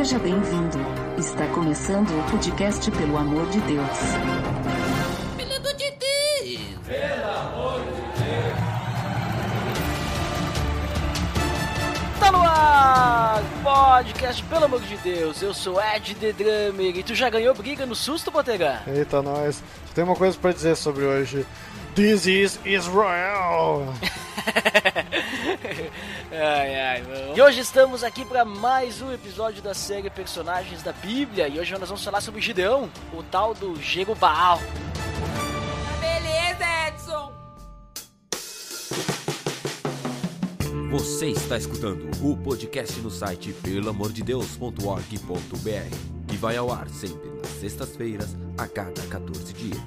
Seja bem-vindo. Está começando o podcast Pelo Amor de Deus. Pelo amor de Deus! Tá no ar! Podcast, pelo amor de Deus, eu sou Ed The Drummer e tu já ganhou briga no susto, Botega? Eita, nós. Tem uma coisa pra dizer sobre hoje. This is Israel! ai, ai, mano. E hoje estamos aqui para mais um episódio da série Personagens da Bíblia e hoje nós vamos falar sobre Gideão, o tal do Jerubaal. Beleza, Edson! Você está escutando o podcast no site pelamordedeus.org.br que vai ao ar sempre nas sextas-feiras a cada 14 dias.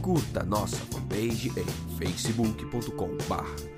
Curta nossa fanpage em facebook.com.br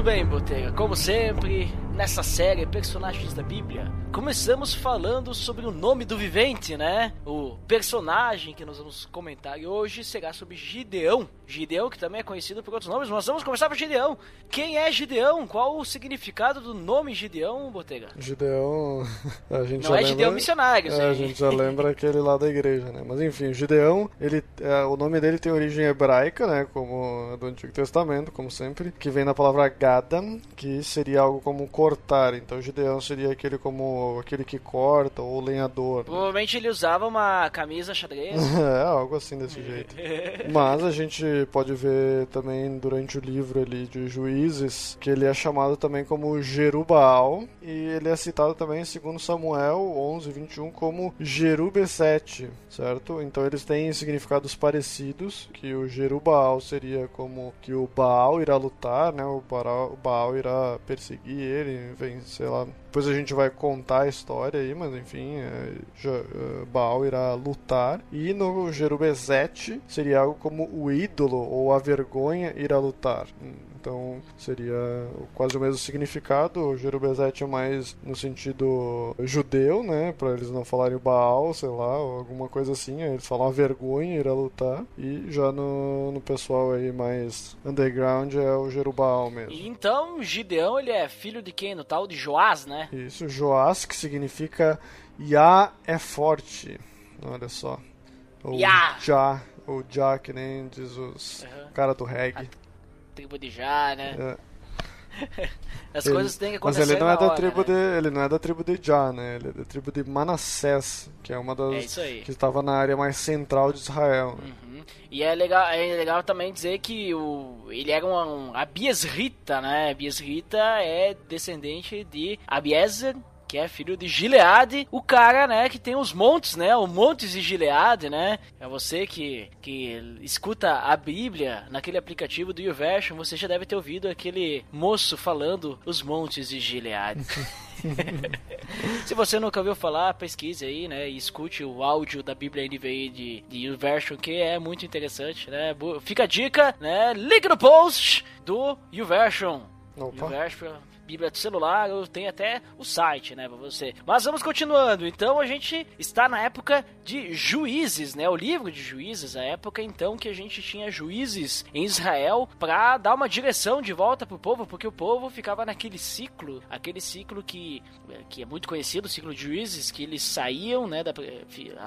Muito bem, Botega, como sempre, nessa série Personagens da Bíblia, começamos falando sobre o nome do vivente, né? O personagem que nós vamos comentar hoje será sobre Gideão. Gideão, que também é conhecido por outros nomes, mas vamos começar por Gideão. Quem é Gideão? Qual o significado do nome Gideão, Botega? Gideão. A gente Não é lembra... Gideão missionário, É, a gente já lembra aquele lá da igreja, né? Mas enfim, Gideão, ele, é, o nome dele tem origem hebraica, né? Como do Antigo Testamento, como sempre, que vem da palavra Gadam, que seria algo como cortar. Então, Gideão seria aquele como aquele que corta ou lenhador. Provavelmente ele usava uma camisa xadrez. É, algo assim desse jeito. Mas a gente pode ver também durante o livro ali de Juízes que ele é chamado também como Jerubaal e ele é citado também 2 Samuel 11, 21 como Jerubesete, certo? Então eles têm significados parecidos, que o Jerubaal seria como que o Baal irá lutar, né? O Baal, o Baal irá perseguir ele, vem, sei lá, depois a gente vai contar a história aí, mas enfim, é, é, Baal irá lutar. E no Jerubezete seria algo como o ídolo ou a vergonha irá lutar. Então seria quase o mesmo significado. O Jerubezete é mais no sentido judeu, né? Pra eles não falarem Baal, sei lá, ou alguma coisa assim. Eles falam a vergonha irá lutar. E já no, no pessoal aí mais underground é o Jerubaal mesmo. E então, Gideão, ele é filho de quem? No tal de Joás, né? Isso, Joás, que significa Yah é forte. Olha só. Ou. Já, ou Já, que nem diz os Aham. cara do reggae. Tribo de Já, né? É. As Ele- coisas têm que Mas acontecer ele não é da hora, tribo né? de, ele não é da tribo de Já, né? Ele é da tribo de Manassés, que é uma das É que estava na área mais central de Israel. né? Uhum. E é legal, é legal também dizer que o, ele era um, um Abiesrita, né? Abiesrita é descendente de Abiezer, que é filho de Gileade, o cara, né, que tem os montes, né, o Montes de Gileade, né, é você que, que escuta a Bíblia naquele aplicativo do YouVersion, você já deve ter ouvido aquele moço falando os Montes de Gileade. Se você nunca ouviu falar, pesquise aí, né? E escute o áudio da Bíblia NVI de, de YouVersion, que é muito interessante, né? Fica a dica, né? Link no post do YouVersion. Opa. YouVersion, Bíblia de celular, eu tenho até o site, né, pra você. Mas vamos continuando. Então a gente está na época de juízes, né? O livro de juízes, a época então que a gente tinha juízes em Israel pra dar uma direção de volta pro povo, porque o povo ficava naquele ciclo, aquele ciclo que, que é muito conhecido, o ciclo de juízes, que eles saíam, né, da,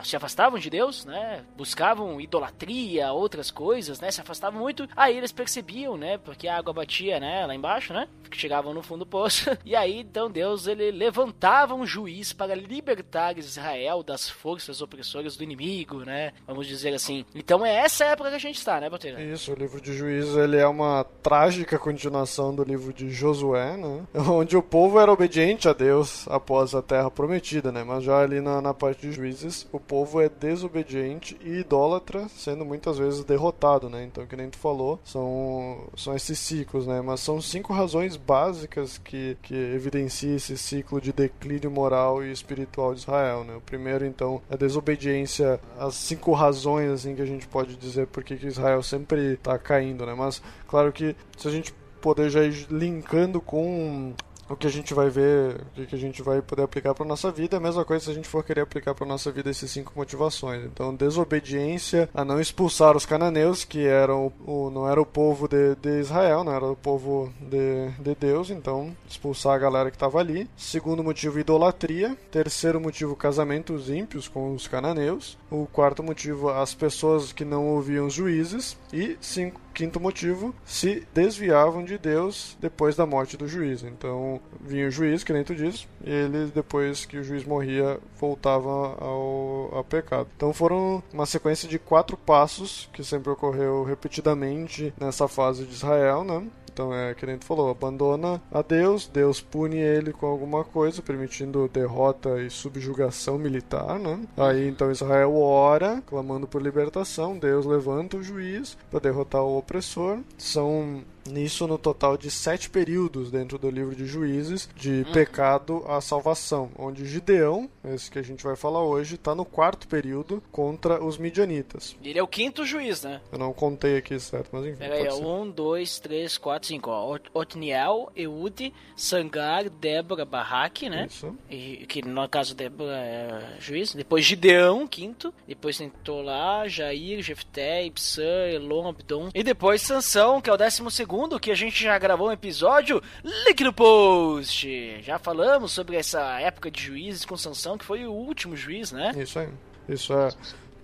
se afastavam de Deus, né? Buscavam idolatria, outras coisas, né? Se afastavam muito. Aí eles percebiam, né? Porque a água batia, né? Lá embaixo, né? Chegavam no fundo E aí, então, Deus ele levantava um juiz para libertar Israel das forças opressoras do inimigo, né? Vamos dizer assim. Então é essa época que a gente está, né, Boteira? Isso, o livro de Juízes ele é uma trágica continuação do livro de Josué, né? Onde o povo era obediente a Deus após a terra prometida, né? Mas já ali na, na parte de Juízes, o povo é desobediente e idólatra, sendo muitas vezes derrotado, né? Então, que nem tu falou, são, são esses ciclos, né? Mas são cinco razões básicas que, que evidenciam esse ciclo de declínio moral e espiritual de Israel, né? O primeiro, então, é a desobediência, as cinco razões, assim, que a gente pode dizer porque que Israel sempre está caindo, né? Mas, claro que se a gente poder já ir linkando com o que a gente vai ver, o que a gente vai poder aplicar para nossa vida, é a mesma coisa se a gente for querer aplicar para nossa vida esses cinco motivações. Então, desobediência a não expulsar os cananeus, que eram o, não era o povo de, de Israel, não era o povo de, de Deus, então expulsar a galera que estava ali. Segundo motivo, idolatria. Terceiro motivo, casamentos ímpios com os cananeus. O quarto motivo, as pessoas que não ouviam os juízes. E cinco, quinto motivo, se desviavam de Deus depois da morte do juiz. Então, vinha o juiz, que nem tu diz, e ele, depois que o juiz morria, voltava ao, ao pecado. Então, foram uma sequência de quatro passos que sempre ocorreu repetidamente nessa fase de Israel, né? Então é que nem tu falou, abandona a Deus, Deus pune ele com alguma coisa, permitindo derrota e subjugação militar, né? Aí então Israel ora, clamando por libertação, Deus levanta o juiz para derrotar o opressor. São Nisso, no total de sete períodos dentro do livro de Juízes, de Uhum. pecado à salvação, onde Gideão, esse que a gente vai falar hoje, está no quarto período contra os midianitas. Ele é o quinto juiz, né? Eu não contei aqui certo, mas enfim. Pera aí, pode ó, ser. um, dois, três, quatro, cinco, ó. Ot- Otniel, Eude, Sangar, Débora, Barraque, né? Isso. E, que no caso Débora é juiz. Depois Gideão, quinto. Depois tem Tolá, Jair, Jefté, Ibsã, Elon, Abdon. E depois Sansão, que é o décimo segundo, que a gente já gravou um episódio. Link no post! Já falamos sobre essa época de juízes com Sansão, que foi o último juiz, né? Isso aí. Isso é.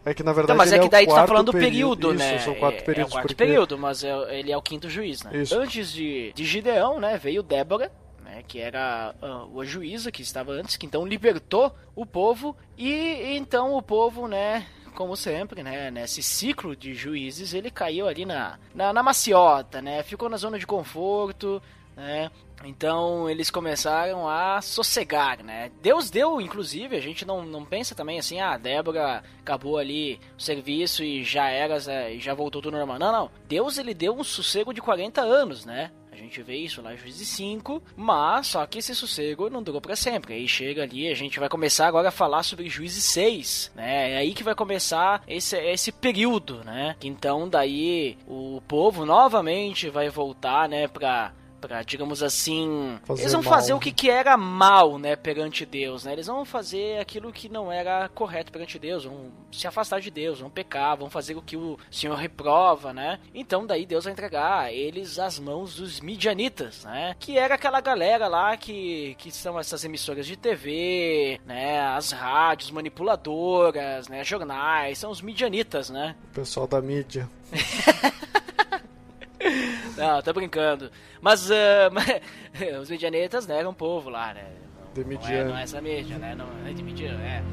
É que na verdade. Então, mas é ele que daí o tu tá falando do período, Isso, né? são quatro É- períodos. É o quarto porque- período, mas é- ele é o quinto juiz, né? Isso. Antes de, de Gideão, né, veio Débora, né, que era ah, a juíza que estava antes, que então libertou o povo e então o povo, né, como sempre, né, nesse ciclo de juízes, ele caiu ali na, na, na maciota, né, ficou na zona de conforto, né, então eles começaram a sossegar, né? Deus deu, inclusive, a gente não, não pensa também assim, ah, Débora acabou ali o serviço e já era, já voltou tudo normal. Não, não. Deus ele deu um sossego de 40 anos, né? Gente vê isso lá em Juízes 5, mas só que esse sossego não durou para sempre. Aí chega ali, a gente vai começar agora a falar sobre Juízes 6, né? É aí que vai começar esse, esse período, né? Então daí o povo novamente vai voltar, né, pra pra, digamos assim, Fazer eles vão mal. fazer o que, que era mal, né, perante Deus, né? Eles vão fazer aquilo que não era correto perante Deus, vão se afastar de Deus, vão pecar, vão fazer o que o Senhor reprova, né? Então daí Deus vai entregar eles às mãos dos midianitas, né? Que era aquela galera lá que, que são essas emissoras de TV, né? As rádios manipuladoras, né? Jornais, são os midianitas, né? O pessoal da mídia. Não, tô brincando. Mas, mas os midianitas, né, eram um povo lá, né? De Não é, não é essa mídia, né? Não é de Midian, é.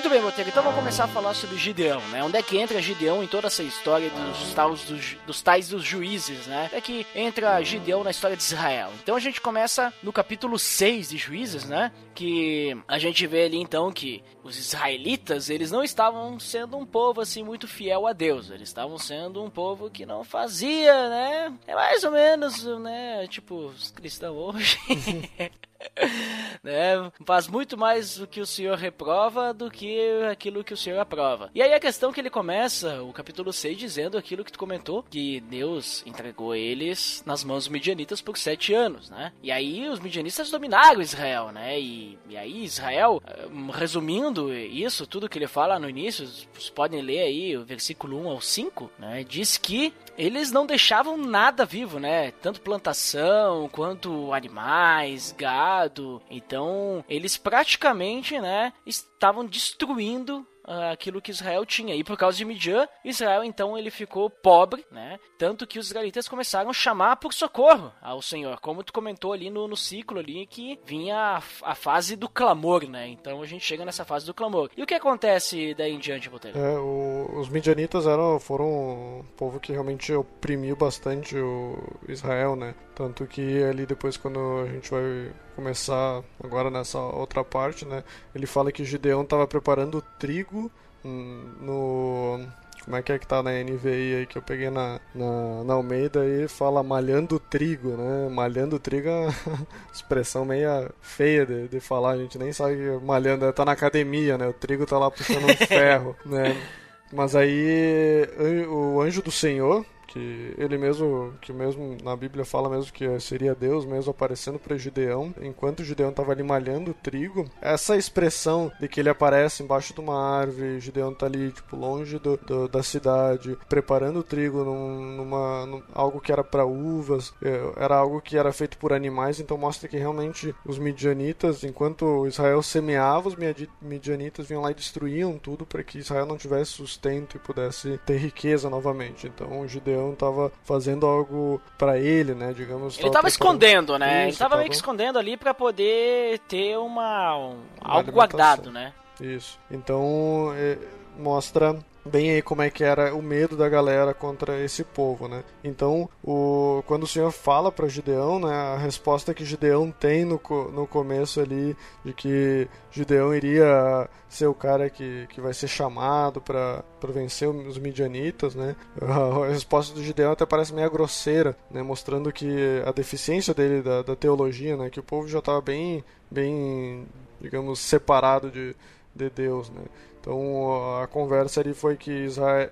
Muito bem, Boteiro, então vamos começar a falar sobre Gideão, né? Onde é que entra Gideão em toda essa história dos, tais dos, dos tais dos juízes, né? É que entra Gideão na história de Israel. Então a gente começa no capítulo 6 de Juízes, né? Que a gente vê ali então que os israelitas, eles não estavam sendo um povo assim muito fiel a Deus. Eles estavam sendo um povo que não fazia, né? É mais ou menos, né? Tipo, os cristãos hoje. né? Faz muito mais o que o Senhor reprova do que aquilo que o Senhor aprova. E aí a questão que ele começa, o capítulo 6, dizendo aquilo que tu comentou, que Deus entregou eles nas mãos dos midianitas por sete anos, né? E aí os midianistas dominaram Israel, né? E, e aí Israel, hum, resumindo isso, tudo que ele fala no início, vocês podem ler aí o versículo 1 ao 5, né? Diz que eles não deixavam nada vivo, né? Tanto plantação quanto animais, gado. Então, eles praticamente, né, estavam destruindo uh, aquilo que Israel tinha. E por causa de Midian, Israel então ele ficou pobre, né? Tanto que os israelitas começaram a chamar por socorro ao Senhor, como tu comentou ali no, no ciclo ali que vinha a, a, fase do clamor, né? Então a gente chega nessa fase do clamor. E o que acontece daí em diante, Botelho? É, o, os midianitas eram, foram um povo que realmente oprimiu bastante o Israel, né? Tanto que ali depois quando a gente vai começar agora nessa outra parte, né? Ele fala que Gideão estava preparando trigo no como é que é que tá na NVI aí que eu peguei na, na, na Almeida e fala malhando trigo, né? Malhando trigo é uma expressão meio feia de, de falar, a gente nem sabe que malhando, tá na academia, né? O trigo tá lá puxando um ferro, né? Mas aí o anjo do Senhor, que ele mesmo, que mesmo na Bíblia fala mesmo que seria Deus mesmo aparecendo para Gideão, enquanto Gideão estava ali malhando o trigo. Essa expressão de que ele aparece embaixo de uma árvore, Gideão tá ali tipo longe do, do da cidade, preparando o trigo num, numa num, algo que era para uvas, é, era algo que era feito por animais, então mostra que realmente os midianitas, enquanto Israel semeava, os midianitas vinham lá e destruíam tudo para que Israel não tivesse sustento e pudesse ter riqueza novamente. Então Gideão Napoleão estava fazendo algo para ele, né? Digamos. Ele estava escondendo, né? Isso, ele estava meio que escondendo ali para poder ter uma, um, uma algo guardado, né? Isso. Então é, mostra bem aí como é que era o medo da galera contra esse povo, né? Então, o, quando o Senhor fala para Gideão, né, a resposta que Gideão tem no, no começo ali de que Gideão iria ser o cara que, que vai ser chamado para vencer os midianitas, né? A resposta do Gideão até parece meio grosseira, né? Mostrando que a deficiência dele da, da teologia, né? Que o povo já estava bem, bem, digamos, separado de, de Deus, né? Então a conversa ali foi que Israel,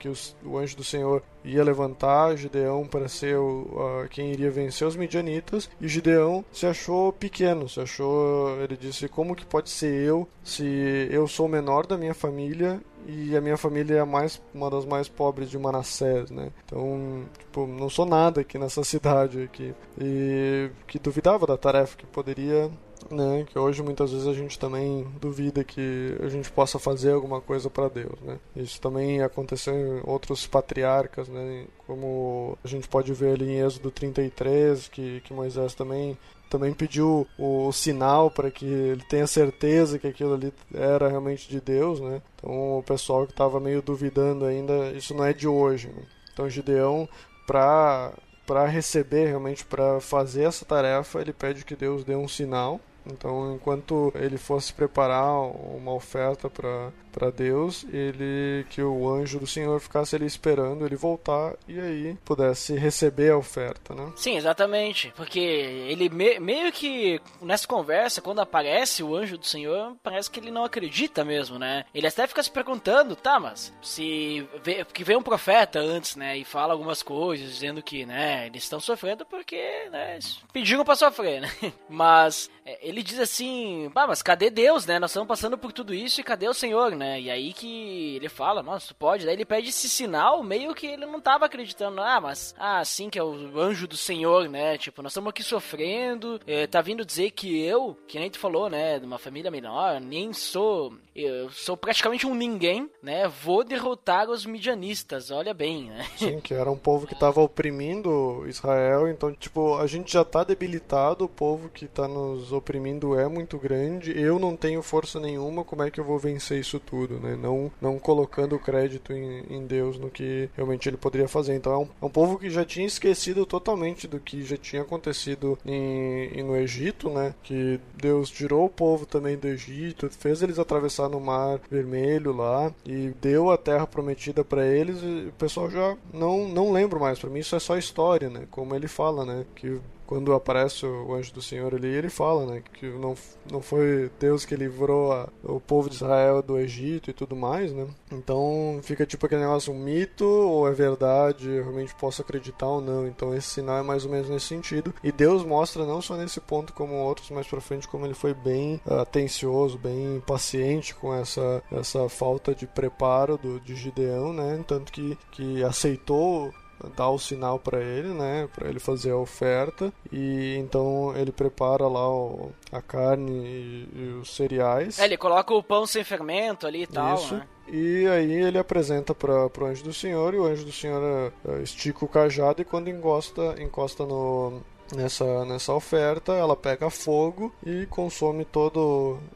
que o anjo do Senhor ia levantar Gideão para ser o, quem iria vencer os midianitas e Gideão se achou pequeno, se achou, ele disse como que pode ser eu se eu sou o menor da minha família e a minha família é mais, uma das mais pobres de Manassés, né? Então, tipo, não sou nada aqui nessa cidade aqui e que duvidava da tarefa que poderia né? Que hoje muitas vezes a gente também duvida que a gente possa fazer alguma coisa para Deus, né? Isso também aconteceu em outros patriarcas, né? Como a gente pode ver ali em Êxodo 33, que, que Moisés também também pediu o, sinal para que ele tenha certeza que aquilo ali era realmente de Deus, né? Então o pessoal que estava meio duvidando ainda, isso não é de hoje. Né? Então Gideão, para para receber realmente para fazer essa tarefa, ele pede que Deus dê um sinal então, enquanto ele fosse preparar uma oferta para Deus, ele que o anjo do Senhor ficasse ali esperando ele voltar e aí pudesse receber a oferta, né? Sim, exatamente, porque ele me, meio que nessa conversa quando aparece o anjo do Senhor, parece que ele não acredita mesmo, né? Ele até fica se perguntando, tá, mas se vê, que vem um profeta antes, né, e fala algumas coisas dizendo que, né, eles estão sofrendo porque, né, pediram para sofrer, né? Mas ele diz assim, ah, mas cadê Deus, né? Nós estamos passando por tudo isso e cadê o Senhor, né? E aí que ele fala, nossa, tu pode. Daí ele pede esse sinal, meio que ele não tava acreditando. Ah, mas, ah, que é o anjo do Senhor, né? Tipo, nós estamos aqui sofrendo. É, tá vindo dizer que eu, que nem tu falou, né? De uma família menor, nem sou. Eu sou praticamente um ninguém, né? Vou derrotar os midianistas, olha bem, né? Sim, que era um povo que tava oprimindo Israel. Então, tipo, a gente já tá debilitado, o povo que tá nos oprimindo é muito grande. Eu não tenho força nenhuma, como é que eu vou vencer isso tudo, né? Não, não colocando crédito em, em Deus no que realmente ele poderia fazer. Então é um, é um, povo que já tinha esquecido totalmente do que já tinha acontecido em, em, no Egito, né? Que Deus tirou o povo também do Egito, fez eles atravessar no Mar Vermelho lá e deu a terra prometida para eles. E o pessoal já não, não lembra mais. Para mim isso é só história, né? Como ele fala, né? Que quando aparece o anjo do Senhor ali, ele fala, né, que não, não foi Deus que livrou a, o povo de Israel do Egito e tudo mais, né? Então fica tipo aquele negócio, um mito ou é verdade, eu realmente posso acreditar ou não. Então esse sinal é mais ou menos nesse sentido. E Deus mostra não só nesse ponto como outros mais pra frente, como ele foi bem uh, atencioso, bem paciente com essa, essa falta de preparo do, de Gideão, né? Tanto que, que aceitou dá o sinal para ele, né, para ele fazer a oferta e então ele prepara lá o, a carne e, e, os cereais. É, ele coloca o pão sem fermento ali e tal. Isso. Né? E aí ele apresenta para o anjo do Senhor e o anjo do Senhor uh, estica o cajado e quando encosta, encosta no, nessa, nessa oferta, ela pega fogo e consome toda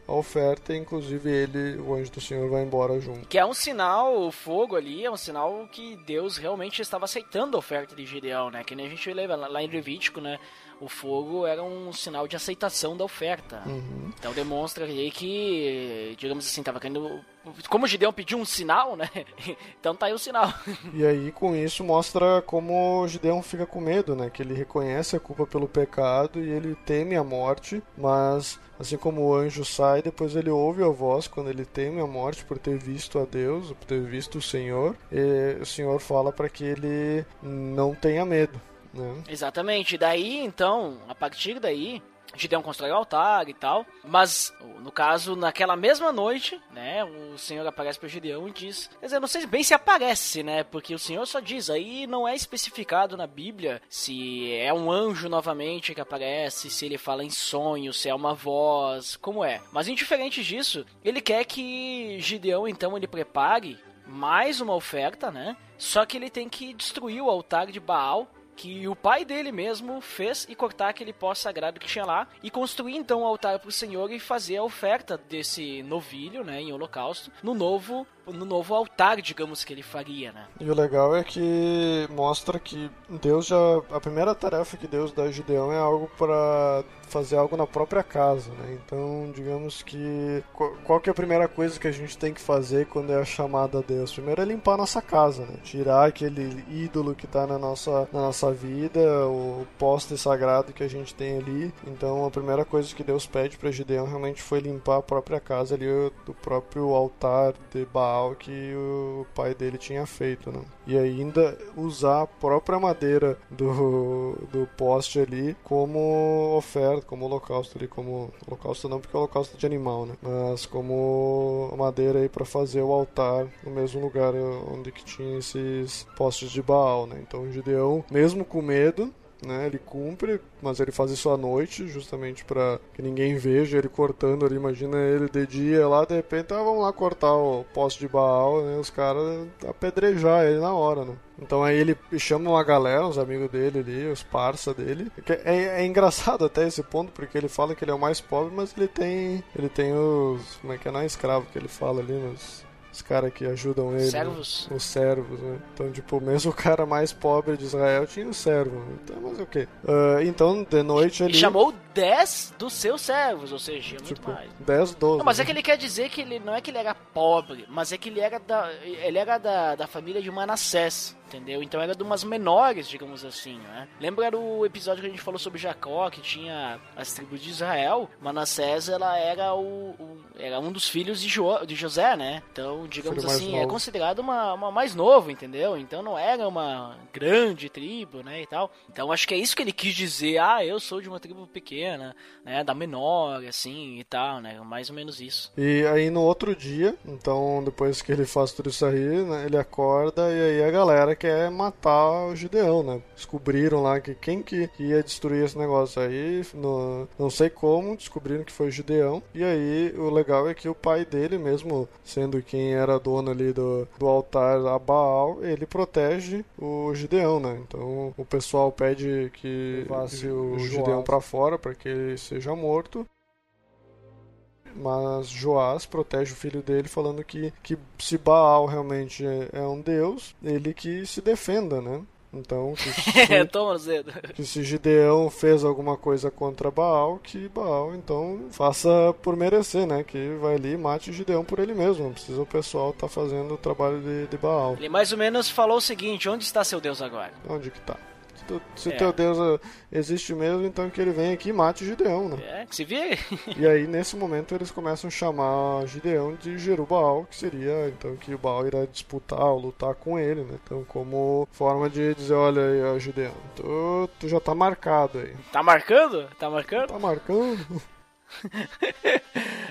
a oferta, inclusive ele, o anjo do Senhor, vai embora junto. Que é um sinal, o fogo ali é um sinal que Deus realmente estava aceitando a oferta de Gideão, né? Que nem a gente leva lá em Levítico, né? O fogo era um sinal de aceitação da oferta. Uhum. Então demonstra aí que, digamos assim, tava querendo. Como o Gideão pediu um sinal, né? então tá aí o sinal. E aí, com isso, mostra como o Gideão fica com medo, né? Que ele reconhece a culpa pelo pecado e ele teme a morte, mas assim como o anjo sai, depois ele ouve a voz quando ele teme a morte por ter visto a Deus, por ter visto o Senhor, e o Senhor fala para que ele não tenha medo. Né? Exatamente. Daí, então, a partir daí, Gideão constrói o altar e tal. Mas, no caso, naquela mesma noite, né? O Senhor aparece para Gideão e diz. Quer dizer, não sei bem se aparece, né? Porque o Senhor só diz. Aí não é especificado na Bíblia se é um anjo novamente que aparece, se ele fala em sonho, se é uma voz, como é. Mas indiferente disso, ele quer que Gideão, então, ele prepare mais uma oferta, né? Só que ele tem que destruir o altar de Baal que o pai dele mesmo fez e cortar aquele pó sagrado que tinha lá e construir então o altar para o Senhor e fazer a oferta desse novilho, né, em holocausto, no novo no novo altar, digamos que ele faria, né? E o legal é que mostra que Deus já a primeira tarefa que Deus dá a Gideão é algo para fazer algo na própria casa, né? Então, digamos que qual que é a primeira coisa que a gente tem que fazer quando é a chamada a Deus? Primeiro é limpar a nossa casa, né? Tirar aquele ídolo que está na nossa, na nossa vida, o poste sagrado que a gente tem ali. Então, a primeira coisa que Deus pede para Gideão realmente foi limpar a própria casa ali do próprio altar de Baal que o pai dele tinha feito, né? E ainda usar a própria madeira do, do poste ali como oferta como holocausto ali, como holocausto não porque é holocausto de animal, né? Mas como madeira aí para fazer o altar no mesmo lugar onde que tinha esses postes de Baal, né? Então o Gideão, mesmo com medo, né? Ele cumpre, mas ele faz isso à noite, justamente para que ninguém veja ele cortando ali. Imagina ele de dia lá, de repente, ah, vamos lá cortar o poste de Baal, né? Os caras apedrejar ele na hora, né? Então aí ele chama uma galera, os amigos dele ali, os parça dele. É, é, engraçado até esse ponto, porque ele fala que ele é o mais pobre, mas ele tem. Ele tem os. Como é que é? Não é escravo que ele fala ali, nos os caras que ajudam ele. Servos. Os servos, né? Então, tipo, mesmo o cara mais pobre de Israel tinha um servo. Então, mas o quê? Uh, então, de noite ele. Chamou 10 dos seus servos, ou seja, muito tipo, mais. 10, 12. Não, mas é que ele quer dizer que ele não é que ele era pobre, mas é que ele era da, ele era da, da família de Manassés entendeu? Então era de umas menores, digamos assim, né? Lembra o episódio que a gente falou sobre Jacó, que tinha as tribos de Israel? Manassés, ela era o, o era um dos filhos de, jo, de José, né? Então, digamos assim, é considerado uma, uma mais novo, entendeu? Então não era uma grande tribo, né, e tal. Então acho que é isso que ele quis dizer, ah, eu sou de uma tribo pequena, né, da menor, assim, e tal, né? Mais ou menos isso. E aí no outro dia, então depois que ele faz tudo isso aí, né, ele acorda e aí a galera quer matar o Gideão, né? Descobriram lá que quem que ia destruir esse negócio aí, no, não sei como, descobriram que foi o Gideão. E aí o legal é que o pai dele, mesmo sendo quem era dono ali do, do altar a Baal, ele protege o Gideão, né? Então o pessoal pede que levasse o Gideão para fora para que ele seja morto mas Joás protege o filho dele falando que, que se Baal realmente é, é um deus, ele que se defenda, né? Então, que se, Toma que se Gideão fez alguma coisa contra Baal, que Baal então faça por merecer, né? Que vai ali e mate Gideão por ele mesmo. Não precisa o pessoal estar tá fazendo o trabalho de, de Baal. Ele mais ou menos falou o seguinte: onde está seu Deus agora? Onde que tá? Se, se É. teu Deus eh, existe mesmo, então que ele venha aqui e mate Gideão, né? É, que se vire. E aí, nesse momento, eles começam a chamar Gideão de Jerubaal, que seria, então, que o Baal irá disputar ou lutar com ele, né? Então, como forma de dizer, olha aí, Gideão, tu, tu já tá marcado aí. Tá marcando? Tá marcando? Tá marcando?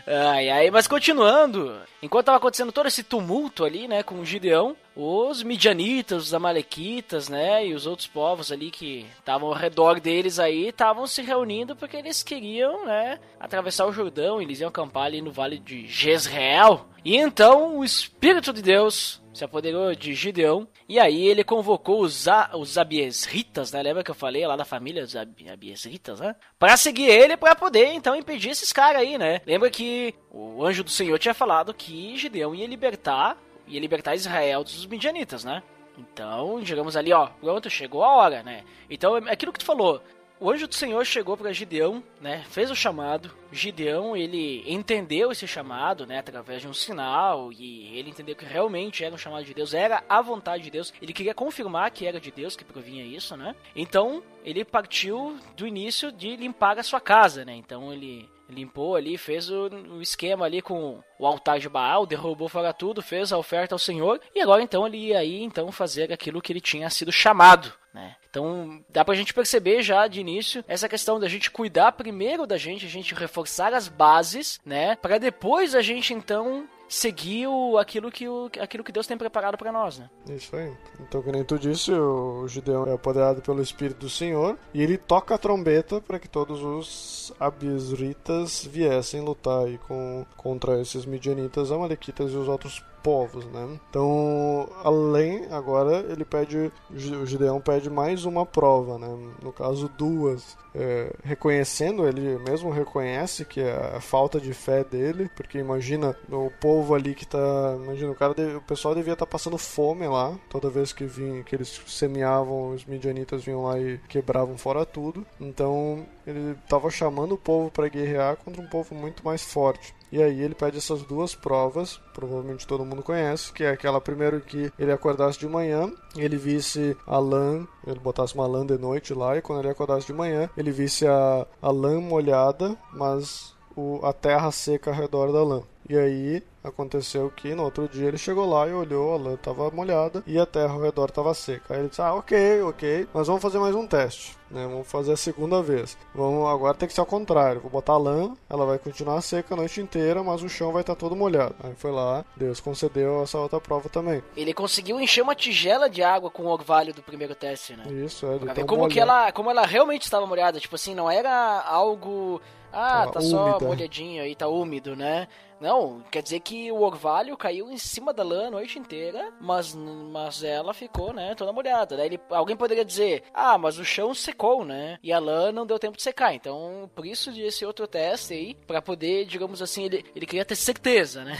Ai, ai, mas continuando, enquanto tava acontecendo todo esse tumulto ali, né, com o Gideão, os midianitas, os amalequitas, né, e os outros povos ali que estavam ao redor deles aí, estavam se reunindo porque eles queriam, né, atravessar o Jordão, eles iam acampar ali no vale de Jezreel. E então o Espírito de Deus se apoderou de Gideão, e aí ele convocou os, A- os Abiesritas, né? Lembra que eu falei lá da família dos Ab- Abiesritas, né? Pra seguir ele, pra poder então impedir esses caras aí, né? Lembra que o anjo do Senhor tinha falado que Gideão ia libertar, ia libertar Israel dos midianitas, né? Então, digamos ali, ó, pronto, chegou a hora, né? Então, é aquilo que tu falou. O anjo do Senhor chegou para Gideão, né? Fez o chamado. Gideão, ele entendeu esse chamado, né? Através de um sinal. E ele entendeu que realmente era um chamado de Deus, era a vontade de Deus. Ele queria confirmar que era de Deus que provinha isso, né? Então, ele partiu do início de limpar a sua casa, né? Então, ele limpou ali, fez o, o esquema ali com o altar de Baal, derrubou fora tudo, fez a oferta ao Senhor. E agora, então, ele ia aí, então, fazer aquilo que ele tinha sido chamado, né? Então, dá pra gente perceber já de início essa questão da gente cuidar primeiro da gente, a gente reforçar as bases, né? Pra depois a gente então seguir o, aquilo, que o, aquilo que Deus tem preparado pra nós, né? Isso aí. Então, nem tu disse, o Gideão é apoderado pelo Espírito do Senhor e ele toca a trombeta para que todos os abisritas viessem lutar aí com, contra esses midianitas, amalequitas e os outros povos, né? Então, além, agora ele pede, o Gideão pede mais uma prova, né? No caso, duas. É, reconhecendo, ele mesmo reconhece que é a falta de fé dele, porque imagina o povo ali que tá. Imagina, o cara deve- o pessoal devia estar passando fome lá, toda vez que vinha, que eles semeavam, os midianitas vinham lá e quebravam fora tudo. Então ele estava chamando o povo para guerrear contra um povo muito mais forte. E aí ele pede essas duas provas, provavelmente todo mundo conhece, que é aquela primeiro que ele acordasse de manhã, ele visse a lã, ele botasse uma lã de noite lá, e quando ele acordasse de manhã, ele visse a, a lã molhada, mas o, a terra seca ao redor da lã. E aí aconteceu que no outro dia ele chegou lá e olhou, a lã estava molhada e a terra ao redor estava seca. Aí ele disse: Ah, ok, ok, mas vamos fazer mais um teste. Né? Vamos fazer a segunda vez. Vamos agora tem que ser ao contrário. Vou botar a lã, ela vai continuar seca a noite inteira, mas o chão vai estar todo molhado. Aí foi lá, Deus concedeu essa outra prova também. Ele conseguiu encher uma tigela de água com o orvalho do primeiro teste, né? Isso, é. Pra ver como que ela, como ela realmente estava molhada, tipo assim, não era algo, ah, Tava tá só úmida. molhadinho aí, tá úmido, né? Não, quer dizer que o orvalho caiu em cima da lã a noite inteira, mas, mas ela ficou, né, toda molhada. Daí ele, alguém poderia dizer, ah, mas o chão secou, né? E a lã não deu tempo de secar. Então, por isso de esse outro teste aí, pra poder, digamos assim, ele, ele queria ter certeza, né?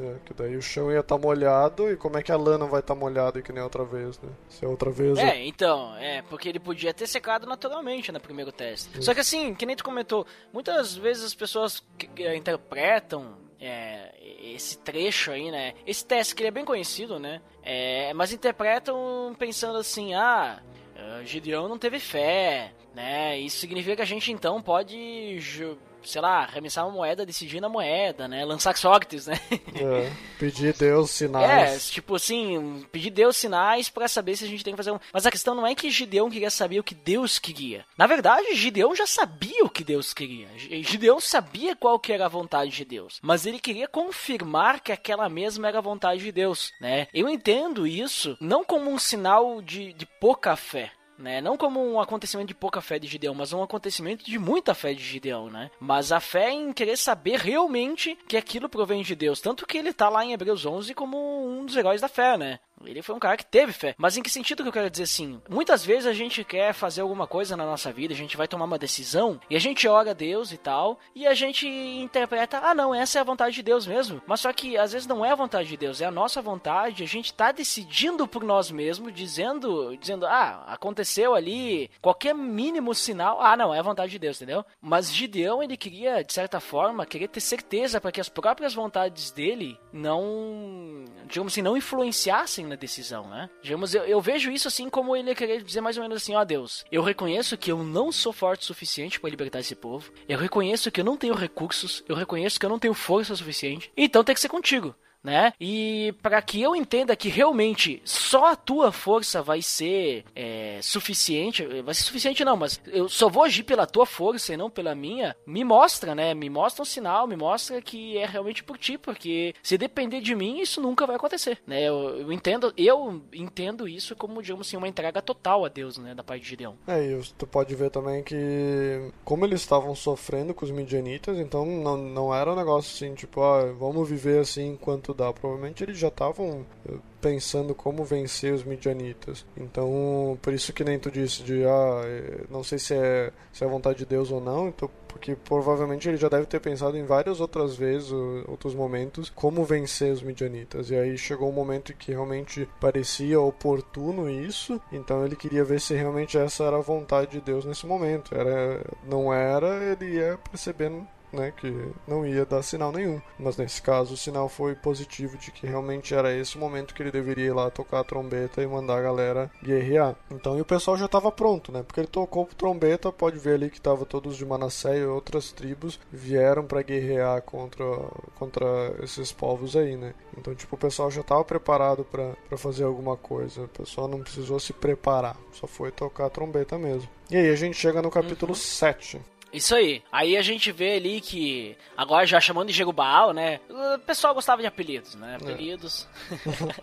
É, que daí o chão ia estar molhado e como é que a lã não vai estar molhada que nem outra vez, né? Se é outra vez. É, então, é, porque ele podia ter secado naturalmente no primeiro teste. Só que assim, que nem tu comentou, muitas vezes as pessoas que- que interpretam é, esse trecho aí, né? Esse teste que ele é bem conhecido, né? É, mas interpretam pensando assim, ah, eh, Gideão não teve fé, né? Isso significa que a gente então pode, sei lá, arremessar uma moeda, decidir na moeda, né? Lançar Sócrates, né? É, pedir Deus É, sinais. tipo assim, pedir Deus sinais pra saber se a gente tem que fazer um. Mas a questão não é que Gideão queria saber o que Deus queria. Na verdade, Gideão já sabia o que Deus queria. G- Gideão sabia qual que era a vontade de Deus. Mas ele queria confirmar que aquela mesma era a vontade de Deus, né? Eu entendo isso não como um sinal de, de pouca fé. Né? Não como um acontecimento de pouca fé de Gideão, mas um acontecimento de muita fé de Gideão, né? Mas a fé em querer saber realmente que aquilo provém de Deus. Tanto que ele tá lá em Hebreus 11 como um dos heróis da fé, né? Ele foi um cara que teve fé. Mas em que sentido que eu quero dizer assim? Muitas vezes a gente quer fazer alguma coisa na nossa vida, a gente vai tomar uma decisão e a gente ora a Deus e tal, e a gente interpreta, ah não, essa é a vontade de Deus mesmo. Mas só que às vezes não é a vontade de Deus, é a nossa vontade, a gente tá decidindo por nós mesmos, dizendo, dizendo, ah, aconteceu ali, qualquer mínimo sinal, ah não, é a vontade de Deus, entendeu? Mas Gideão, ele queria, de certa forma, querer ter certeza para que as próprias vontades dele não, digamos assim, não influenciassem na decisão, né? Digamos, eu, eu vejo isso assim como ele querer dizer mais ou menos assim, ó Deus, eu reconheço que eu não sou forte o suficiente para libertar esse povo, eu reconheço que eu não tenho recursos, eu reconheço que eu não tenho força suficiente, então tem que ser contigo né? E para que eu entenda que realmente só a tua força vai ser é, suficiente, vai ser suficiente não, mas eu só vou agir pela tua força e não pela minha, me mostra, né? Me mostra um sinal, me mostra que é realmente por ti, porque se depender de mim, isso nunca vai acontecer, né? Eu, eu entendo, eu entendo isso como, digamos assim, uma entrega total a Deus, né? Da parte de Gideão. É, e tu pode ver também que como eles estavam sofrendo com os midianitas, então não, não era um negócio assim, tipo, ah, vamos viver assim enquanto estudar. Provavelmente eles já estavam eh, pensando como vencer os midianitas. Então, por isso que nem tu disse de ah, eh, não sei se é, se é vontade de Deus ou não, então, porque provavelmente ele já deve ter pensado em várias outras vezes, outros momentos, como vencer os midianitas. E aí chegou um momento que realmente parecia oportuno isso, então ele queria ver se realmente essa era a vontade de Deus nesse momento. Era, não era, ele ia percebendo né, que não ia dar sinal nenhum. Mas nesse caso o sinal foi positivo de que realmente era esse o momento que ele deveria ir lá tocar a trombeta e mandar a galera guerrear. Então e o pessoal já estava pronto, né? Porque ele tocou trombeta, pode ver ali que tava todos de Manassé e outras tribos vieram para guerrear contra contra esses povos aí, né? Então tipo o pessoal já estava preparado para fazer alguma coisa. O pessoal não precisou se preparar, só foi tocar a trombeta mesmo. E aí a gente chega no capítulo uhum. 7. Isso aí. Aí a gente vê ali que, agora já chamando de Jerubaal, né? O pessoal gostava de apelidos, né? É. Apelidos.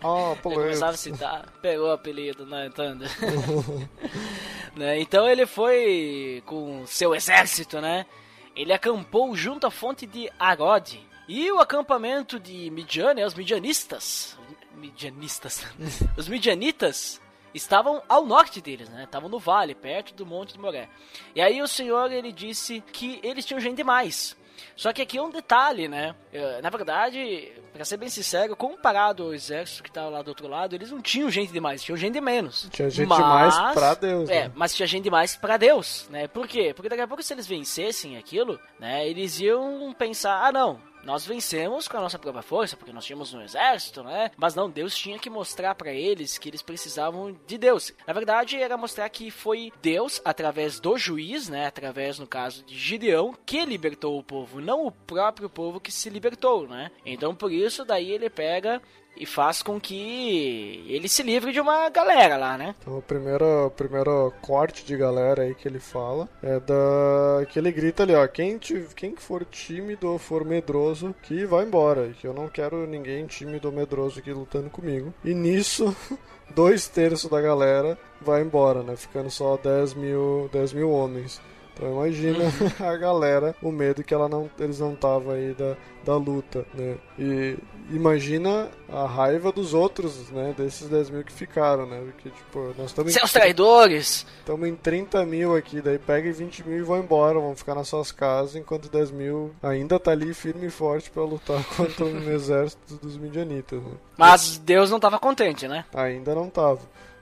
Ah, oh, começava a citar, pegou o apelido, né? Então, né? então ele foi com seu exército, né? Ele acampou junto à fonte de Agod. E o acampamento de Midian, né? Os midianistas. Midianistas. os midianitas estavam ao norte deles, né? Estavam no vale, perto do Monte de Moré. E aí o Senhor ele disse que eles tinham gente demais. Só que aqui é um detalhe, né? Na verdade, pra ser bem sincero, comparado ao exército que tava lá do outro lado, eles não tinham gente demais, tinham gente de menos. Tinha gente mas, demais pra Deus. É, né? mas tinha gente demais pra Deus, né? Por quê? Porque daqui a pouco se eles vencessem aquilo, né? Eles iam pensar, ah não, nós vencemos com a nossa própria força, porque nós tínhamos um exército, né? Mas não, Deus tinha que mostrar para eles que eles precisavam de Deus. Na verdade, era mostrar que foi Deus, através do juiz, né? Através, no caso de Gideão, que libertou o povo, não o próprio povo que se libertou, né? Então, por isso, daí ele pega e faz com que ele se livre de uma galera lá, né? Então, o primeiro, o primeiro corte de galera aí que ele fala é da que ele grita ali, ó, quem, te, quem for tímido ou for medroso, que vai embora, que eu não quero ninguém tímido ou medroso aqui lutando comigo. E nisso, dois terços da galera vai embora, né? Ficando só 10 mil, 10 mil homens. Então imagina a galera, o medo que ela não, eles não estavam aí da, da luta, né? E imagina a raiva dos outros, né? Desses 10 mil que ficaram, né? Porque, tipo, nós estamos... Seus traidores! Estamos em 30 mil aqui, daí pega 20 mil e vão embora, vão ficar nas suas casas, enquanto 10 mil ainda tá ali firme e forte para lutar contra o exército dos midianitas, né? Mas Deus não estava contente, né? Ainda não estava.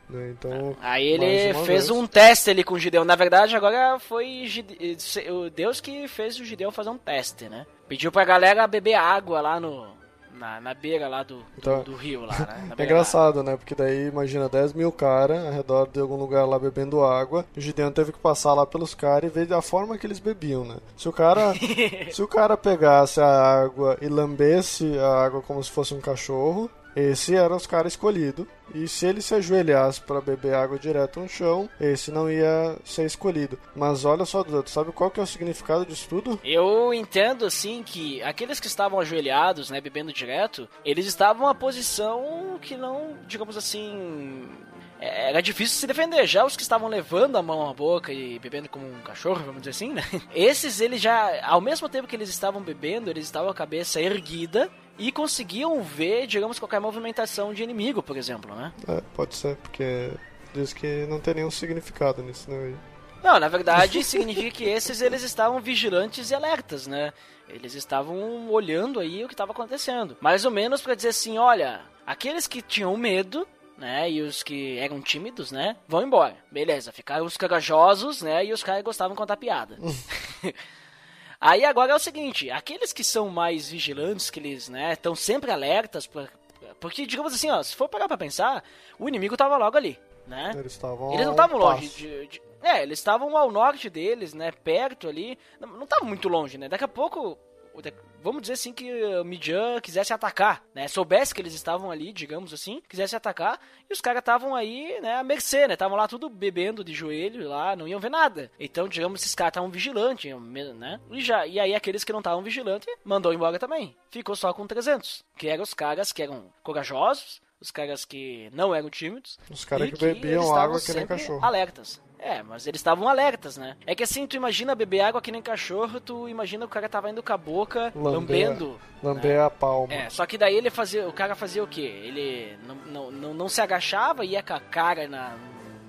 Né? Então, Aí ele fez vez. um teste ali com o Gideão. Na verdade, agora foi o Deus que fez o Gideão fazer um teste, né? Pediu pra galera beber água lá no, na, na beira lá do, então, do, do, rio lá, né? É engraçado, né? Porque daí imagina 10 mil caras ao redor de algum lugar lá bebendo água. O Gideon teve que passar lá pelos caras e ver a forma que eles bebiam, né? Se o cara se o cara pegasse a água e lambesse a água como se fosse um cachorro, esse era os caras escolhidos. E se ele se ajoelhasse para beber água direto no chão, esse não ia ser escolhido. Mas olha só, Dudu, sabe qual que é o significado disso tudo? Eu entendo assim que aqueles que estavam ajoelhados, né, bebendo direto, eles estavam a posição que não, digamos assim, era difícil se defender. Já os que estavam levando a mão à boca e bebendo como um cachorro, vamos dizer assim, né? Esses, eles já, ao mesmo tempo que eles estavam bebendo, eles estavam com a cabeça erguida e conseguiam ver, digamos, qualquer movimentação de inimigo, por exemplo, né? É, pode ser, porque diz que não tem nenhum significado nisso, né? Não, na verdade significa que esses eles estavam vigilantes e alertas, né? Eles estavam olhando aí o que estava acontecendo. Mais ou menos para dizer assim, olha, aqueles que tinham medo, né, e os que eram tímidos, né, vão embora. Beleza, ficaram os corajosos, né, e os caras gostavam de contar piada. Aí agora é o seguinte, aqueles que são mais vigilantes, que eles, né, estão sempre alertas para Porque, digamos assim, ó, se for parar pra pensar, o inimigo tava logo ali, né? Eles estavam. Eles não estavam longe de, de- É, eles estavam ao norte deles, né? Perto ali. Não, não estavam muito longe, né? Daqui a pouco. Vamos dizer assim que o Midian quisesse atacar, né? Soubesse que eles estavam ali, digamos assim, quisesse atacar, e os caras estavam aí, né, à mercê, né? Estavam lá tudo bebendo de joelho lá, não iam ver nada. Então, digamos, esses caras estavam vigilantes, né? E, já, e aí aqueles que não estavam vigilantes, mandou embora também. Ficou só com 300, que eram os caras que eram corajosos, os caras que não eram tímidos, Os caras e que bebiam água que nem cachorro. Alertas. É, mas eles estavam alertas, né? É que assim, tu imagina beber água que nem cachorro, tu imagina o cara tava indo com a boca, Lamber- lambendo. Lamber a palma. É, só que daí ele fazia. O cara fazia o quê? Ele não, não, não, não se agachava e ia com a cara na,